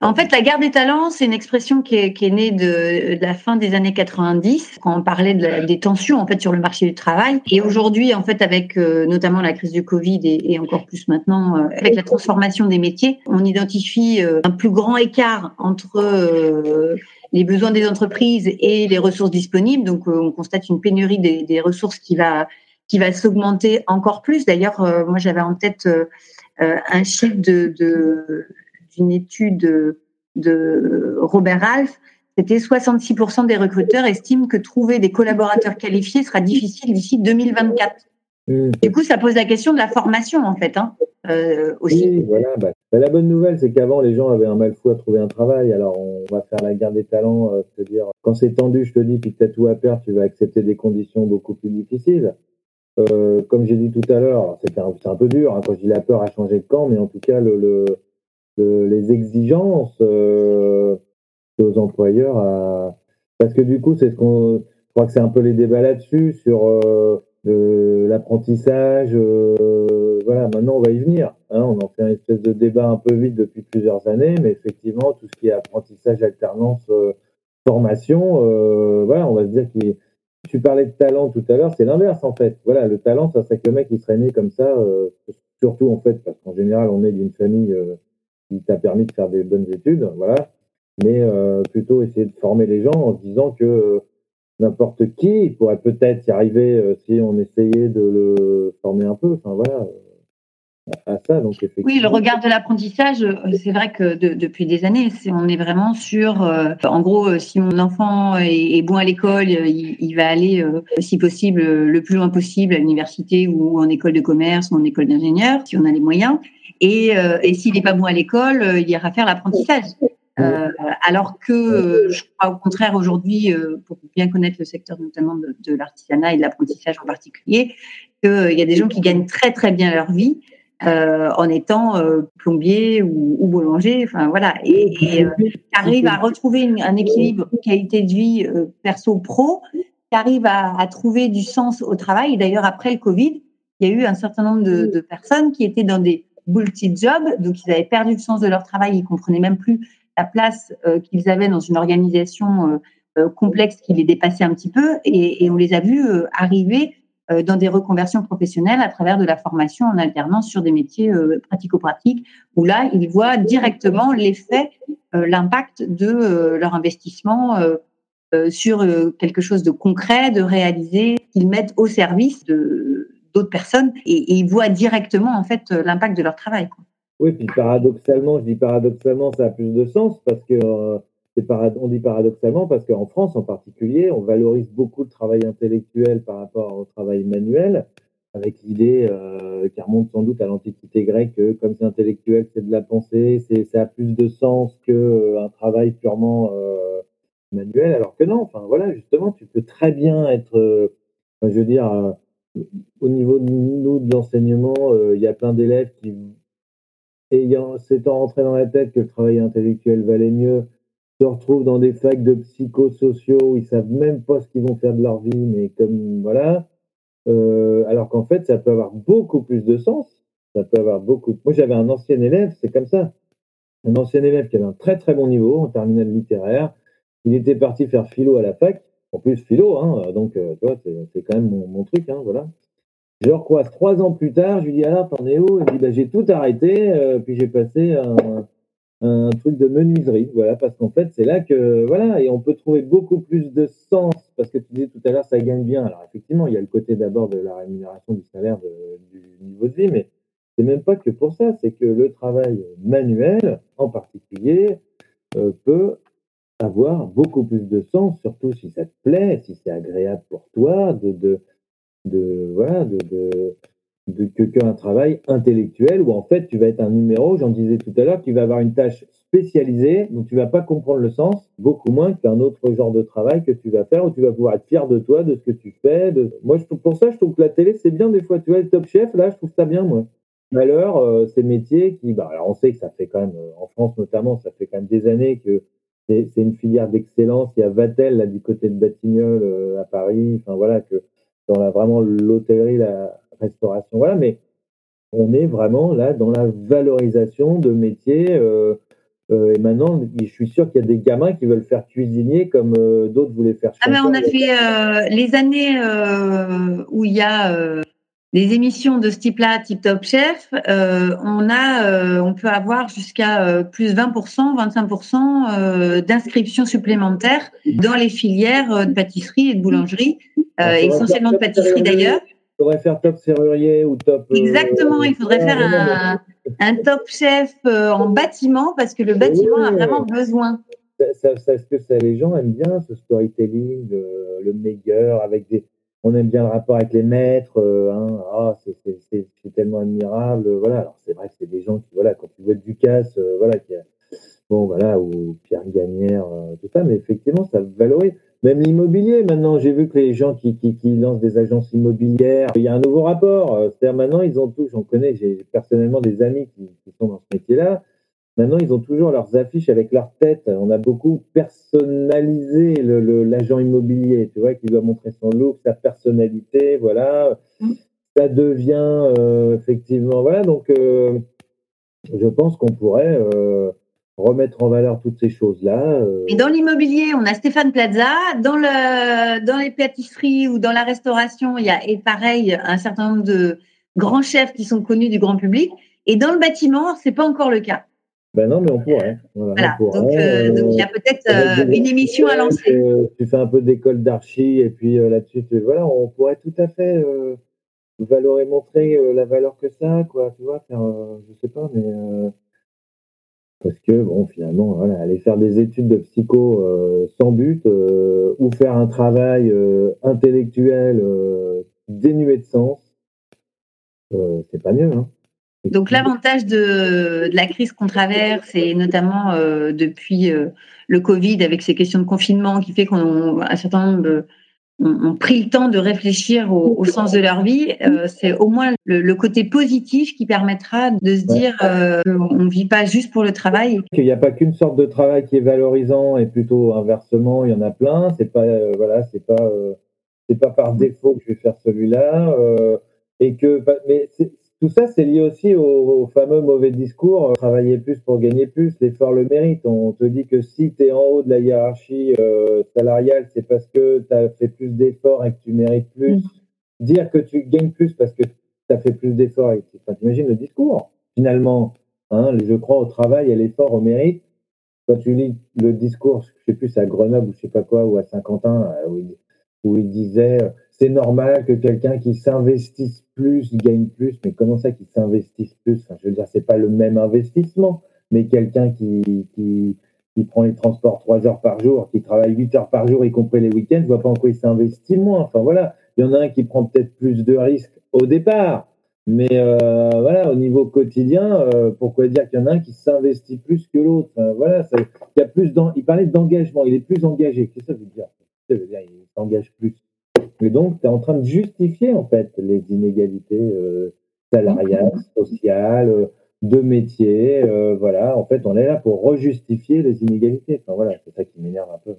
En fait, la guerre des talents, c'est une expression qui est, qui est née de, de, la fin des années 90, quand on parlait de la, des tensions en fait sur le marché du travail. Et aujourd'hui, en fait, avec euh, notamment la crise du Covid et, et encore plus maintenant euh, avec la transformation des métiers, on identifie euh, un plus grand écart entre les besoins des entreprises et les ressources disponibles. Donc, on constate une pénurie des, des ressources qui va qui va s'augmenter encore plus. D'ailleurs, moi, j'avais en tête un chiffre de, de une étude de Robert Ralph, c'était 66% des recruteurs estiment que trouver des collaborateurs qualifiés sera difficile d'ici 2024. Mmh. Du coup, ça pose la question de la formation, en fait, hein, euh, aussi. Oui, voilà. Bah, bah, la bonne nouvelle, c'est qu'avant, les gens avaient un mal fou à trouver un travail. Alors, on va faire la guerre des talents. Euh, te dire, quand c'est tendu, je te dis, puis que tu as tout à perdre, tu vas accepter des conditions beaucoup plus difficiles. Euh, comme j'ai dit tout à l'heure, c'est un, un, peu dur. Hein, quand je dis la peur à changer de camp, mais en tout cas, le, le les exigences euh, aux employeurs à... parce que du coup c'est ce qu'on je crois que c'est un peu les débats là-dessus sur euh, l'apprentissage euh, voilà maintenant on va y venir hein, on en fait un espèce de débat un peu vite depuis plusieurs années mais effectivement tout ce qui est apprentissage alternance formation voilà on va se dire que tu parlais de talent tout à l'heure, c'est l'inverse en fait. Voilà, le talent, ça serait que le mec qui serait né comme ça, surtout en fait, parce qu'en général, on est d'une famille qui t'a permis de faire des bonnes études, voilà. Mais euh, plutôt essayer de former les gens en se disant que euh, n'importe qui pourrait peut-être y arriver euh, si on essayait de le former un peu. Enfin voilà. À ça, donc Oui, le regard de l'apprentissage, c'est vrai que de, depuis des années, on est vraiment sur, en gros, si mon enfant est, est bon à l'école, il, il, va aller, si possible, le plus loin possible à l'université ou en école de commerce ou en école d'ingénieur, si on a les moyens. Et, euh, et s'il n'est pas bon à l'école, euh, il ira faire l'apprentissage. Euh, alors que je crois au contraire aujourd'hui, pour bien connaître le secteur notamment de, de l'artisanat et de l'apprentissage en particulier, qu'il y a des gens qui gagnent très très bien leur vie en étant plombier ou, ou, boulanger, enfin voilà, et, et qui arrive à retrouver une, un équilibre qualité de vie perso-pro, qui arrive à, à, trouver du sens au travail. D'ailleurs, après le Covid, il y a eu un certain nombre de, de personnes qui étaient dans des multi-job, donc ils avaient perdu le sens de leur travail, ils comprenaient même plus la place euh, qu'ils avaient dans une organisation euh, euh, complexe qui les dépassait un petit peu, et, et on les a vus arriver dans des reconversions professionnelles à travers de la formation en alternance sur des métiers pratico-pratiques, où là, ils voient directement l'effet, l'impact de leur investissement sur quelque chose de concret, de réalisé, qu'ils mettent au service de, d'autres personnes et, ils voient directement en fait euh, l'impact de leur travail. Oui, puis paradoxalement, je dis paradoxalement, ça a plus de sens parce que euh, on dit paradoxalement parce qu'en France en particulier, on valorise beaucoup le travail intellectuel par rapport au travail manuel, avec l'idée euh, qui remonte sans doute à l'Antiquité grecque que comme c'est intellectuel, c'est de la pensée, ça a plus de sens que euh, travail purement manuel, alors que non. Enfin voilà, justement, tu peux très bien être, je veux dire au niveau de nous, de l'enseignement, euh, il y a plein d'élèves qui, ayant, s'étant rentré dans la tête que le travail intellectuel valait mieux, se retrouvent dans des facs de psychosociaux où ils savent même pas ce qu'ils vont faire de leur vie, mais comme voilà. Euh, alors qu'en fait, ça peut avoir beaucoup plus de sens. Ça peut avoir beaucoup. Moi, j'avais un ancien élève, c'est comme ça. Un ancien élève qui avait un très très bon niveau en terminale littéraire. Il était parti faire philo à la fac. En plus, philo, hein, donc euh, tu vois, c'est quand même mon, truc, hein, voilà. Je le recroise trois ans plus tard, je lui dis alors t'en es où? Il me dit bah, j'ai tout arrêté, euh, puis j'ai passé un, un, truc de menuiserie, voilà, parce qu'en fait c'est là que voilà, et on peut trouver beaucoup plus de sens, parce que tu disais tout à l'heure ça gagne bien. Alors effectivement, il y a le côté d'abord de la rémunération du salaire, du niveau de vie, mais c'est même pas que pour ça, c'est que le travail manuel, en particulier, euh, peut avoir beaucoup plus de sens, surtout si ça te plaît, si c'est agréable pour toi, de, de, de voilà, de, de, que qu'un travail intellectuel où en fait tu vas être un numéro, j'en disais tout à l'heure, tu vas avoir une tâche spécialisée, donc tu vas pas comprendre le sens, beaucoup moins qu'un autre genre de travail que tu vas faire où tu vas pouvoir être fier de toi, de ce que tu fais. Moi, je pour ça, je trouve que la télé, c'est bien des fois. Tu vois, le top chef, là, je trouve ça bien, moi. Euh, ces métiers qui, bah, alors on sait que ça fait quand même, euh, en France notamment, ça fait quand même des années que c'est une filière d'excellence. Il y a Vatel là du côté de Batignolles euh, à Paris. Enfin voilà que dans la vraiment l'hôtellerie, la restauration. Voilà, mais on est vraiment là dans la valorisation de métiers euh, Euh, et maintenant, je suis sûr qu'il y a des gamins qui veulent faire cuisinier comme d'autres voulaient faire Ah ben on a fait les années où il y a des émissions de ce type-là, type Top Chef, euh, on a, euh, on peut avoir jusqu'à euh, plus 20%, 25% euh, d'inscriptions supplémentaires dans les filières de pâtisserie et de boulangerie, faudrait essentiellement de pâtisserie d'ailleurs. Il faudrait faire top serrurier ou top. Exactement, il faudrait faire un, un Top Chef en bâtiment parce que le bâtiment a vraiment besoin. ça, ça, ça- est-ce que ça, les gens aiment bien ce storytelling, le, le meilleur, avec des, on aime bien le rapport avec les maîtres, euh, hein, ah, c'est, tellement admirable, voilà. Alors c'est vrai que c'est des gens qui, voilà, quand tu vois Ducasse, euh, voilà, qui a, bon, voilà, ou Pierre Gagnère, euh, tout ça, mais effectivement, ça valorise. Même l'immobilier, maintenant, j'ai vu que les gens qui, qui, lancent des agences immobilières, il y a un nouveau rapport. euh, C'est-à-dire maintenant, ils ont tout, j'en connais, j'ai personnellement des amis qui, qui sont dans ce métier-là. Maintenant, ils ont toujours leurs affiches avec leur tête. On a beaucoup personnalisé l'agent immobilier, tu vois, qui doit montrer son look, sa personnalité, voilà. Mm. Ça devient euh, effectivement, voilà. Donc, euh, je pense qu'on pourrait euh, remettre en valeur toutes ces choses-là. Et dans l'immobilier, on a Stéphane Plaza. Dans, le, dans les pâtisseries ou dans la restauration, il y a, et pareil, un certain nombre de grands chefs qui sont connus du grand public. Et dans le bâtiment, c'est pas encore le cas. Ben non, mais on pourrait. Voilà, Voilà. on pourrait, Donc, euh, donc, il y a peut-être euh, avec des- une émission à lancer. Euh, tu fais un peu d'école d'archi et puis euh, là-dessus, tu- voilà, on pourrait tout à fait euh, valoriser, montrer euh, la valeur que ça, a, quoi, tu vois, faire, euh, je sais pas, mais euh, parce que bon, finalement, voilà, aller faire des études de psycho euh, sans but euh, ou faire un travail euh, intellectuel euh, dénué de sens, euh, c'est pas mieux, hein. Donc l'avantage de, de la crise qu'on traverse et notamment euh, depuis euh, le Covid avec ces questions de confinement qui fait qu'on un certain nombre de- ont, ont pris le temps de réfléchir au, au sens de leur vie, euh, c'est au moins le, le côté positif qui permettra de se Ouais. dire euh, on ne vit pas juste pour le travail. qu'il n'y a pas qu'une sorte de travail qui est valorisant et plutôt inversement, il y en a plein. C'est pas voilà, c'est pas c'est pas par défaut que je vais faire celui-là et que mais c'est- tout ça c'est lié aussi au, au fameux mauvais discours euh, travailler plus pour gagner plus, l'effort le mérite. On te dit que si tu es en haut de la hiérarchie euh, salariale, c'est parce que tu as fait plus d'efforts et que tu mérites plus. Mm. Dire que tu gagnes plus parce que tu as fait plus d'efforts, et enfin, t'imagines le discours finalement. Hein, je crois au travail, à l'effort, au mérite. Quand tu lis le discours, je sais plus, à Grenoble ou je sais pas quoi, ou à Saint-Quentin, euh, où il, où il disait c'est normal que quelqu'un qui s'investisse plus gagne plus, mais comment ça qu'il s'investisse plus? Je veux dire, c'est pas le même investissement, mais quelqu'un qui, qui, qui prend les transports trois heures par jour, qui travaille huit heures par jour, y compris les week-ends, je vois pas en quoi il s'investit moins. Enfin voilà, il y en a un qui prend peut-être plus de risques au départ, mais euh, voilà, au niveau quotidien, euh, pourquoi dire qu'il y en a un qui s'investit plus que l'autre? Voilà, il y a plus il parlait d'engagement, il est plus engagé. Qu'est-ce que ça veut dire? Ça veut dire? Il s'engage plus. Et donc, tu es en train de justifier en fait les inégalités euh, salariales, sociales, euh, de métier. euh, voilà, en fait, on est là pour rejustifier les inégalités. Enfin, voilà, c'est ça qui m'énerve un peu.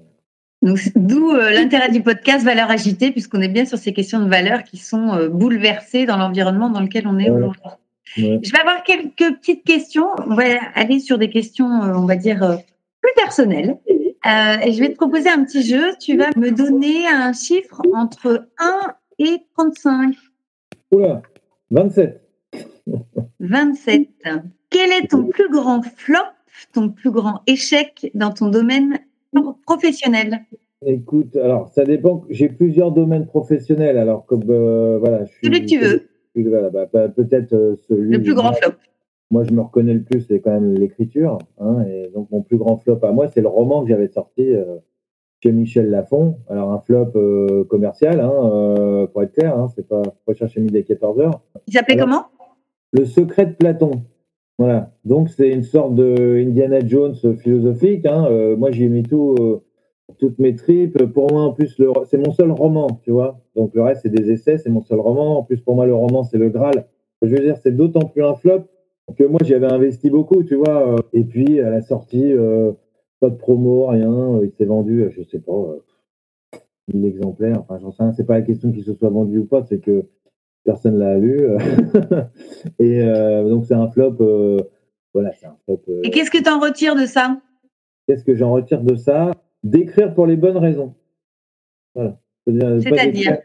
Donc, D'où euh, l'intérêt du podcast Valeurs agitées, puisqu'on est bien sur ces questions de valeurs qui sont euh, bouleversées dans l'environnement dans lequel on est aujourd'hui. Ouais. Je vais avoir quelques petites questions. On va aller sur des questions, on va dire, plus personnelles. Euh, et je vais te proposer un petit jeu. Tu vas me donner un chiffre entre 1 et 35. Oula, 27. 27. Quel est ton plus grand flop, ton plus grand échec dans ton domaine professionnel? Écoute, alors ça dépend. J'ai plusieurs domaines professionnels. Alors comme euh, voilà, je suis. Celui que tu veux. voilà, bah, bah, peut-être euh, celui. Le plus grand flop. Moi, je me reconnais le plus, c'est quand même l'écriture. Hein, et donc mon plus grand flop à moi, c'est le roman que j'avais sorti euh, chez Michel Lafon. Alors un flop euh, commercial, hein, euh, pour être clair, hein, c'est pas rechercher midi à 14 heures. Il s'appelait comment? Le secret de Platon. Voilà. Donc c'est une sorte de Indiana Jones philosophique. Hein. Moi j'y ai mis tout, toutes mes tripes. Pour moi en plus le- c'est mon seul roman, tu vois. Donc le reste c'est des essais, c'est mon seul roman. En plus pour moi le roman c'est le Graal. Je veux dire c'est d'autant plus un flop que moi j'y avais investi beaucoup, tu vois. Euh, Et puis à la sortie, euh, pas de promo, rien. Euh, Il s'est vendu, euh, je sais pas, euh, 1000 exemplaires. Enfin j'en sais rien. C'est pas la question qu'il se soit vendu ou pas, c'est que personne l'a lu. et euh, donc c'est un flop. euh, voilà, c'est un flop. Et qu'est-ce que tu en retires de ça? Qu'est-ce que j'en retire de ça? D'écrire pour les bonnes raisons. Voilà. C'est-à-dire,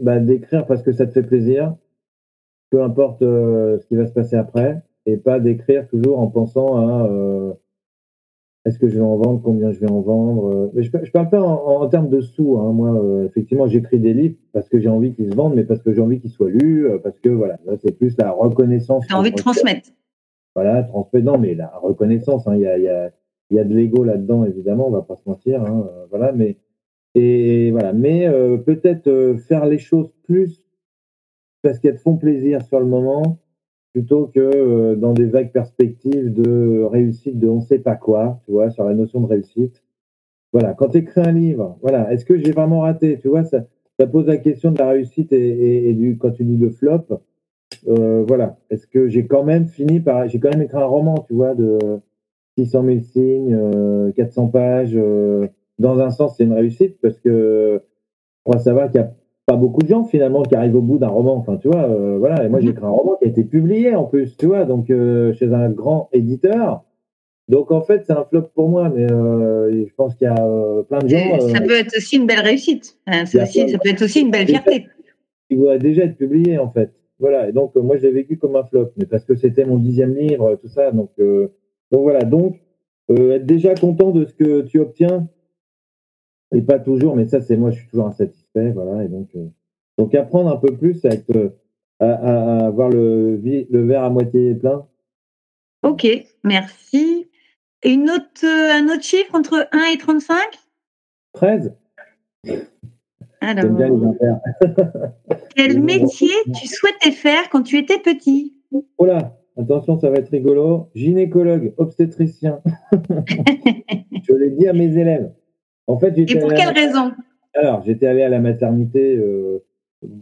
bah, D'écrire parce que ça te fait plaisir, peu importe euh, ce qui va se passer après, et pas d'écrire toujours en pensant à euh, est-ce que je vais en vendre, combien je vais en vendre. euh. Mais je, par- je parle pas en, en termes de sous. Hein. Moi, euh, effectivement, j'écris des livres parce que j'ai envie qu'ils se vendent, mais parce que j'ai envie qu'ils soient lus, parce que voilà, là, c'est plus la reconnaissance. Tu as envie de transmettre. Voilà, transmettre, non, mais la reconnaissance, hein, il y, a, y, a, y a de l'ego là-dedans, évidemment, on va pas se mentir, hein, voilà, mais et voilà, mais euh, peut-être faire les choses plus parce qu'elles te font plaisir sur le moment, plutôt que euh, dans des vagues perspectives de réussite de on sait pas quoi, tu vois, sur la notion de réussite. Voilà, quand tu écris un livre, voilà, est-ce que j'ai vraiment raté, tu vois, ça, ça pose la question de la réussite et, du quand tu dis le flop, euh, voilà. Est-ce que j'ai quand même fini par. J'ai quand même écrit un roman, tu vois, de 600 000 signes, euh, 400 pages. euh, dans un sens, c'est une réussite parce que on va savoir qu'il n'y a pas beaucoup de gens finalement qui arrivent au bout d'un roman. Enfin, tu vois, euh, voilà. Et moi, j'ai Mhm. écrit un roman qui a été publié en plus, tu vois, donc euh, chez un grand éditeur. Donc en fait, c'est un flop pour moi, mais euh, je pense qu'il y a euh, plein de gens euh, Ça peut être aussi une belle réussite. Hein, c'est Il aussi- ça peut être aussi une belle fierté. qui voudraient déjà être publié en fait. Voilà, et donc euh, moi je l'ai vécu comme un flop, mais parce que c'était mon dixième livre, tout ça. Donc, euh, donc voilà, donc euh, être déjà content de ce que tu obtiens, et pas toujours, mais ça c'est moi, je suis toujours insatisfait, voilà, et donc euh, donc apprendre un peu plus à être à, à- le, verre à moitié plein. Ok, merci. Et une autre, euh, un autre chiffre entre 1 et 35 13, Alors, bien les quel métier tu souhaitais faire quand tu étais petit? Oh là, attention, ça va être rigolo. Gynécologue, obstétricien. je l'ai dit à mes élèves. En fait, Et pour quelle la- raison Alors, j'étais allé à la maternité euh,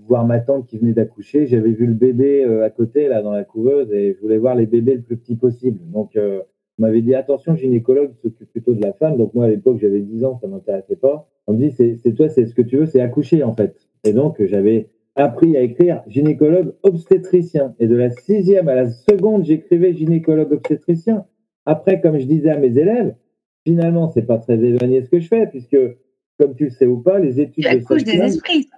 voir ma tante qui venait d'accoucher. J'avais vu le bébé euh, à côté, là, dans la couveuse, et je voulais voir les bébés le plus petit possible. Donc, euh, on m'avait dit, attention, gynécologue s'occupe plutôt de la femme. Donc, moi, à l'époque, j'avais 10 ans, ça m'intéressait pas. On me dit, c'est toi, c'est ce que tu veux, c'est accoucher, en fait. Et donc, j'avais appris à écrire gynécologue obstétricien. Et de la sixième à la seconde, j'écrivais gynécologue obstétricien. Après, comme je disais à mes élèves, finalement, c'est pas très éloigné ce que je fais, puisque, comme tu le sais ou pas, les études Tu de accouches des esprits.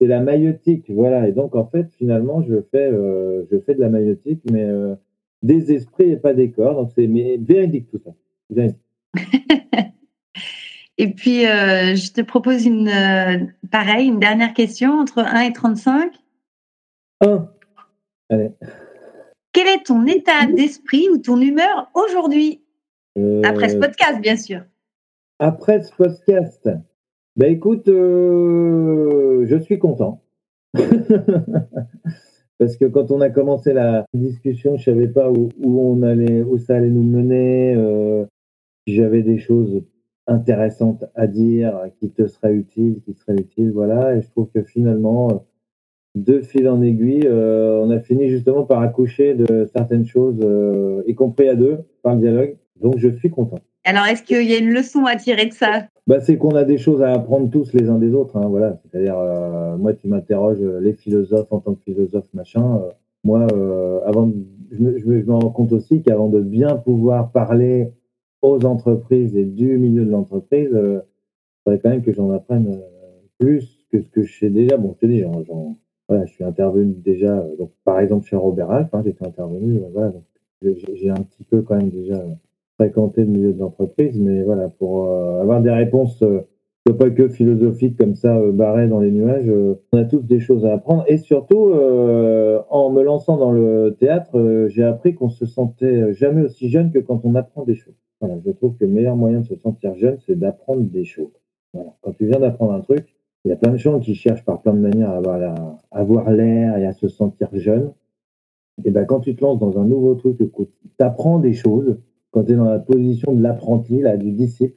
c'est la maïotique, voilà. Et donc en fait, finalement, je fais, euh, je fais de la maïotique, mais euh, des esprits et pas des corps. Donc c'est véridique tout ça. Véridique. Et puis, euh, je te propose une, pareil, une dernière question entre 1 et 35. Un. Allez. Quel est ton état d'esprit ou ton humeur aujourd'hui? Euh, Après ce podcast, bien sûr. après ce podcast, bah écoute, euh, je suis content. Parce que quand on a commencé la discussion, je savais pas où, où on allait, où ça allait nous mener. Euh, si j'avais des choses intéressantes à dire, qui te seraient utiles, qui seraient utiles, voilà. Et je trouve que finalement, euh, de fil en aiguille, euh, on a fini justement par accoucher de certaines choses, euh, y compris à deux, par le dialogue. Donc je suis content. Alors, est-ce qu'il y a une leçon à tirer de ça? Bah, c'est qu'on a des choses à apprendre tous les uns des autres. Hein, voilà. C'est-à-dire, euh, moi, tu m'interroges euh, les philosophes en tant que philosophe, machin. euh, moi, euh, avant, je me, je, me, je me rends compte aussi qu'avant de bien pouvoir parler aux entreprises et du milieu de l'entreprise, euh, il faudrait quand même que j'en apprenne plus que ce que je sais déjà. Bon, je te dis, j'en- j'en- voilà, je suis intervenu déjà, donc, par exemple, chez Robert Alf, hein, j'étais intervenu, voilà, j'ai un petit peu quand même déjà fréquenté le milieu de l'entreprise, mais voilà, pour euh, avoir des réponses euh, pas que philosophiques comme ça, euh, barrées dans les nuages, euh, on a tous des choses à apprendre. Et surtout, en me lançant dans le théâtre, j'ai appris qu'on se sentait jamais aussi jeune que quand on apprend des choses. Voilà, je trouve que le meilleur moyen de se sentir jeune, c'est d'apprendre des choses. Voilà. Quand tu viens d'apprendre un truc, il y a plein de gens qui cherchent par plein de manières à avoir la- à avoir l'air et à se sentir jeune. Et ben, quand tu te lances dans un nouveau truc, tu apprends des choses, quand tu es dans la position de l'apprenti, là, du disciple,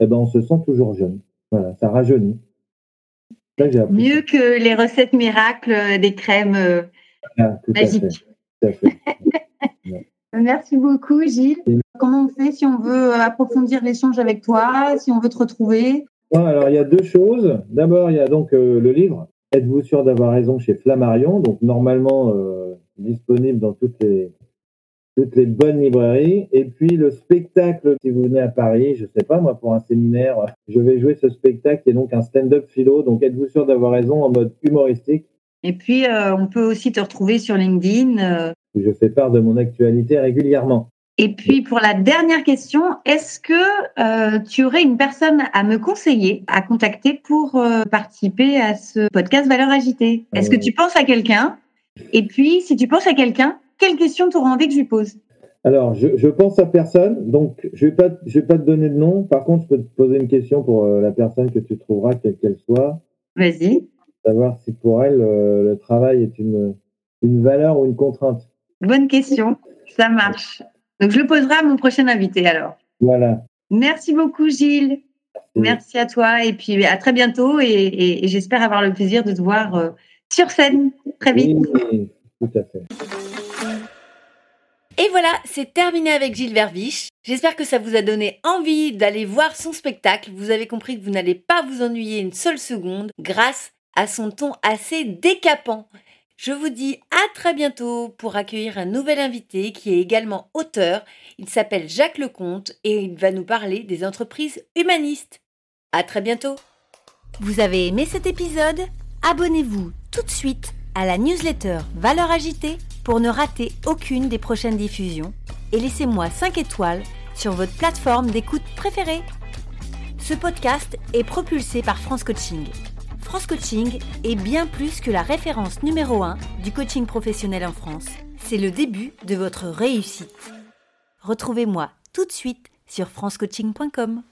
eh ben, on se sent toujours jeune. Voilà, ça rajeunit. Ça. Mieux que les recettes miracles euh, des crèmes euh, Ah, tout à fait. magiques. tout à fait. Merci beaucoup, Gilles. Comment on fait si on veut approfondir l'échange avec toi, si on veut te retrouver? Alors, il y a deux choses. D'abord, il y a donc euh, le livre. Êtes-vous sûr d'avoir raison chez Flammarion? Donc, normalement, euh, disponible dans toutes les, toutes les bonnes librairies. Et puis le spectacle, si vous venez à Paris, je sais pas moi, pour un séminaire, je vais jouer ce spectacle qui est donc un stand-up philo. Donc êtes-vous sûr d'avoir raison en mode humoristique? Et puis euh, on peut aussi te retrouver sur LinkedIn. euh. Je fais part de mon actualité régulièrement. Et puis pour la dernière question, est-ce que euh, tu aurais une personne à me conseiller, à contacter pour participer à ce podcast Valeurs Agitées? Est-ce que tu penses à quelqu'un? Et puis si tu penses à quelqu'un, quelle question tu auras envie que je lui pose? Alors, je, je pense à personne, donc je vais pas, je vais pas te donner de nom. Par contre, je peux te poser une question pour euh, la personne que tu trouveras, quelle qu'elle soit, Vas-y. savoir si pour elle euh, le travail est une, une valeur ou une contrainte. Bonne question. Ça marche. Donc je le poserai à mon prochain invité alors. Voilà. Merci beaucoup Gilles. Merci à toi et puis à très bientôt et, et- et j'espère avoir le plaisir de te voir euh, sur scène très vite. Oui, tout à fait. Et voilà, c'est terminé avec Gilles Verviche. J'espère que ça vous a donné envie d'aller voir son spectacle. Vous avez compris que vous n'allez pas vous ennuyer une seule seconde grâce à son ton assez décapant. Je vous dis à très bientôt pour accueillir un nouvel invité qui est également auteur. Il s'appelle Jacques Lecomte et il va nous parler des entreprises humanistes. À très bientôt. Vous avez aimé cet épisode? Abonnez-vous tout de suite à la newsletter Valeurs Agitées pour ne rater aucune des prochaines diffusions et laissez-moi 5 étoiles sur votre plateforme d'écoute préférée. Ce podcast est propulsé par France Coaching. France Coaching est bien plus que la référence numéro 1 du coaching professionnel en France. C'est le début de votre réussite. Retrouvez-moi tout de suite sur francecoaching.com.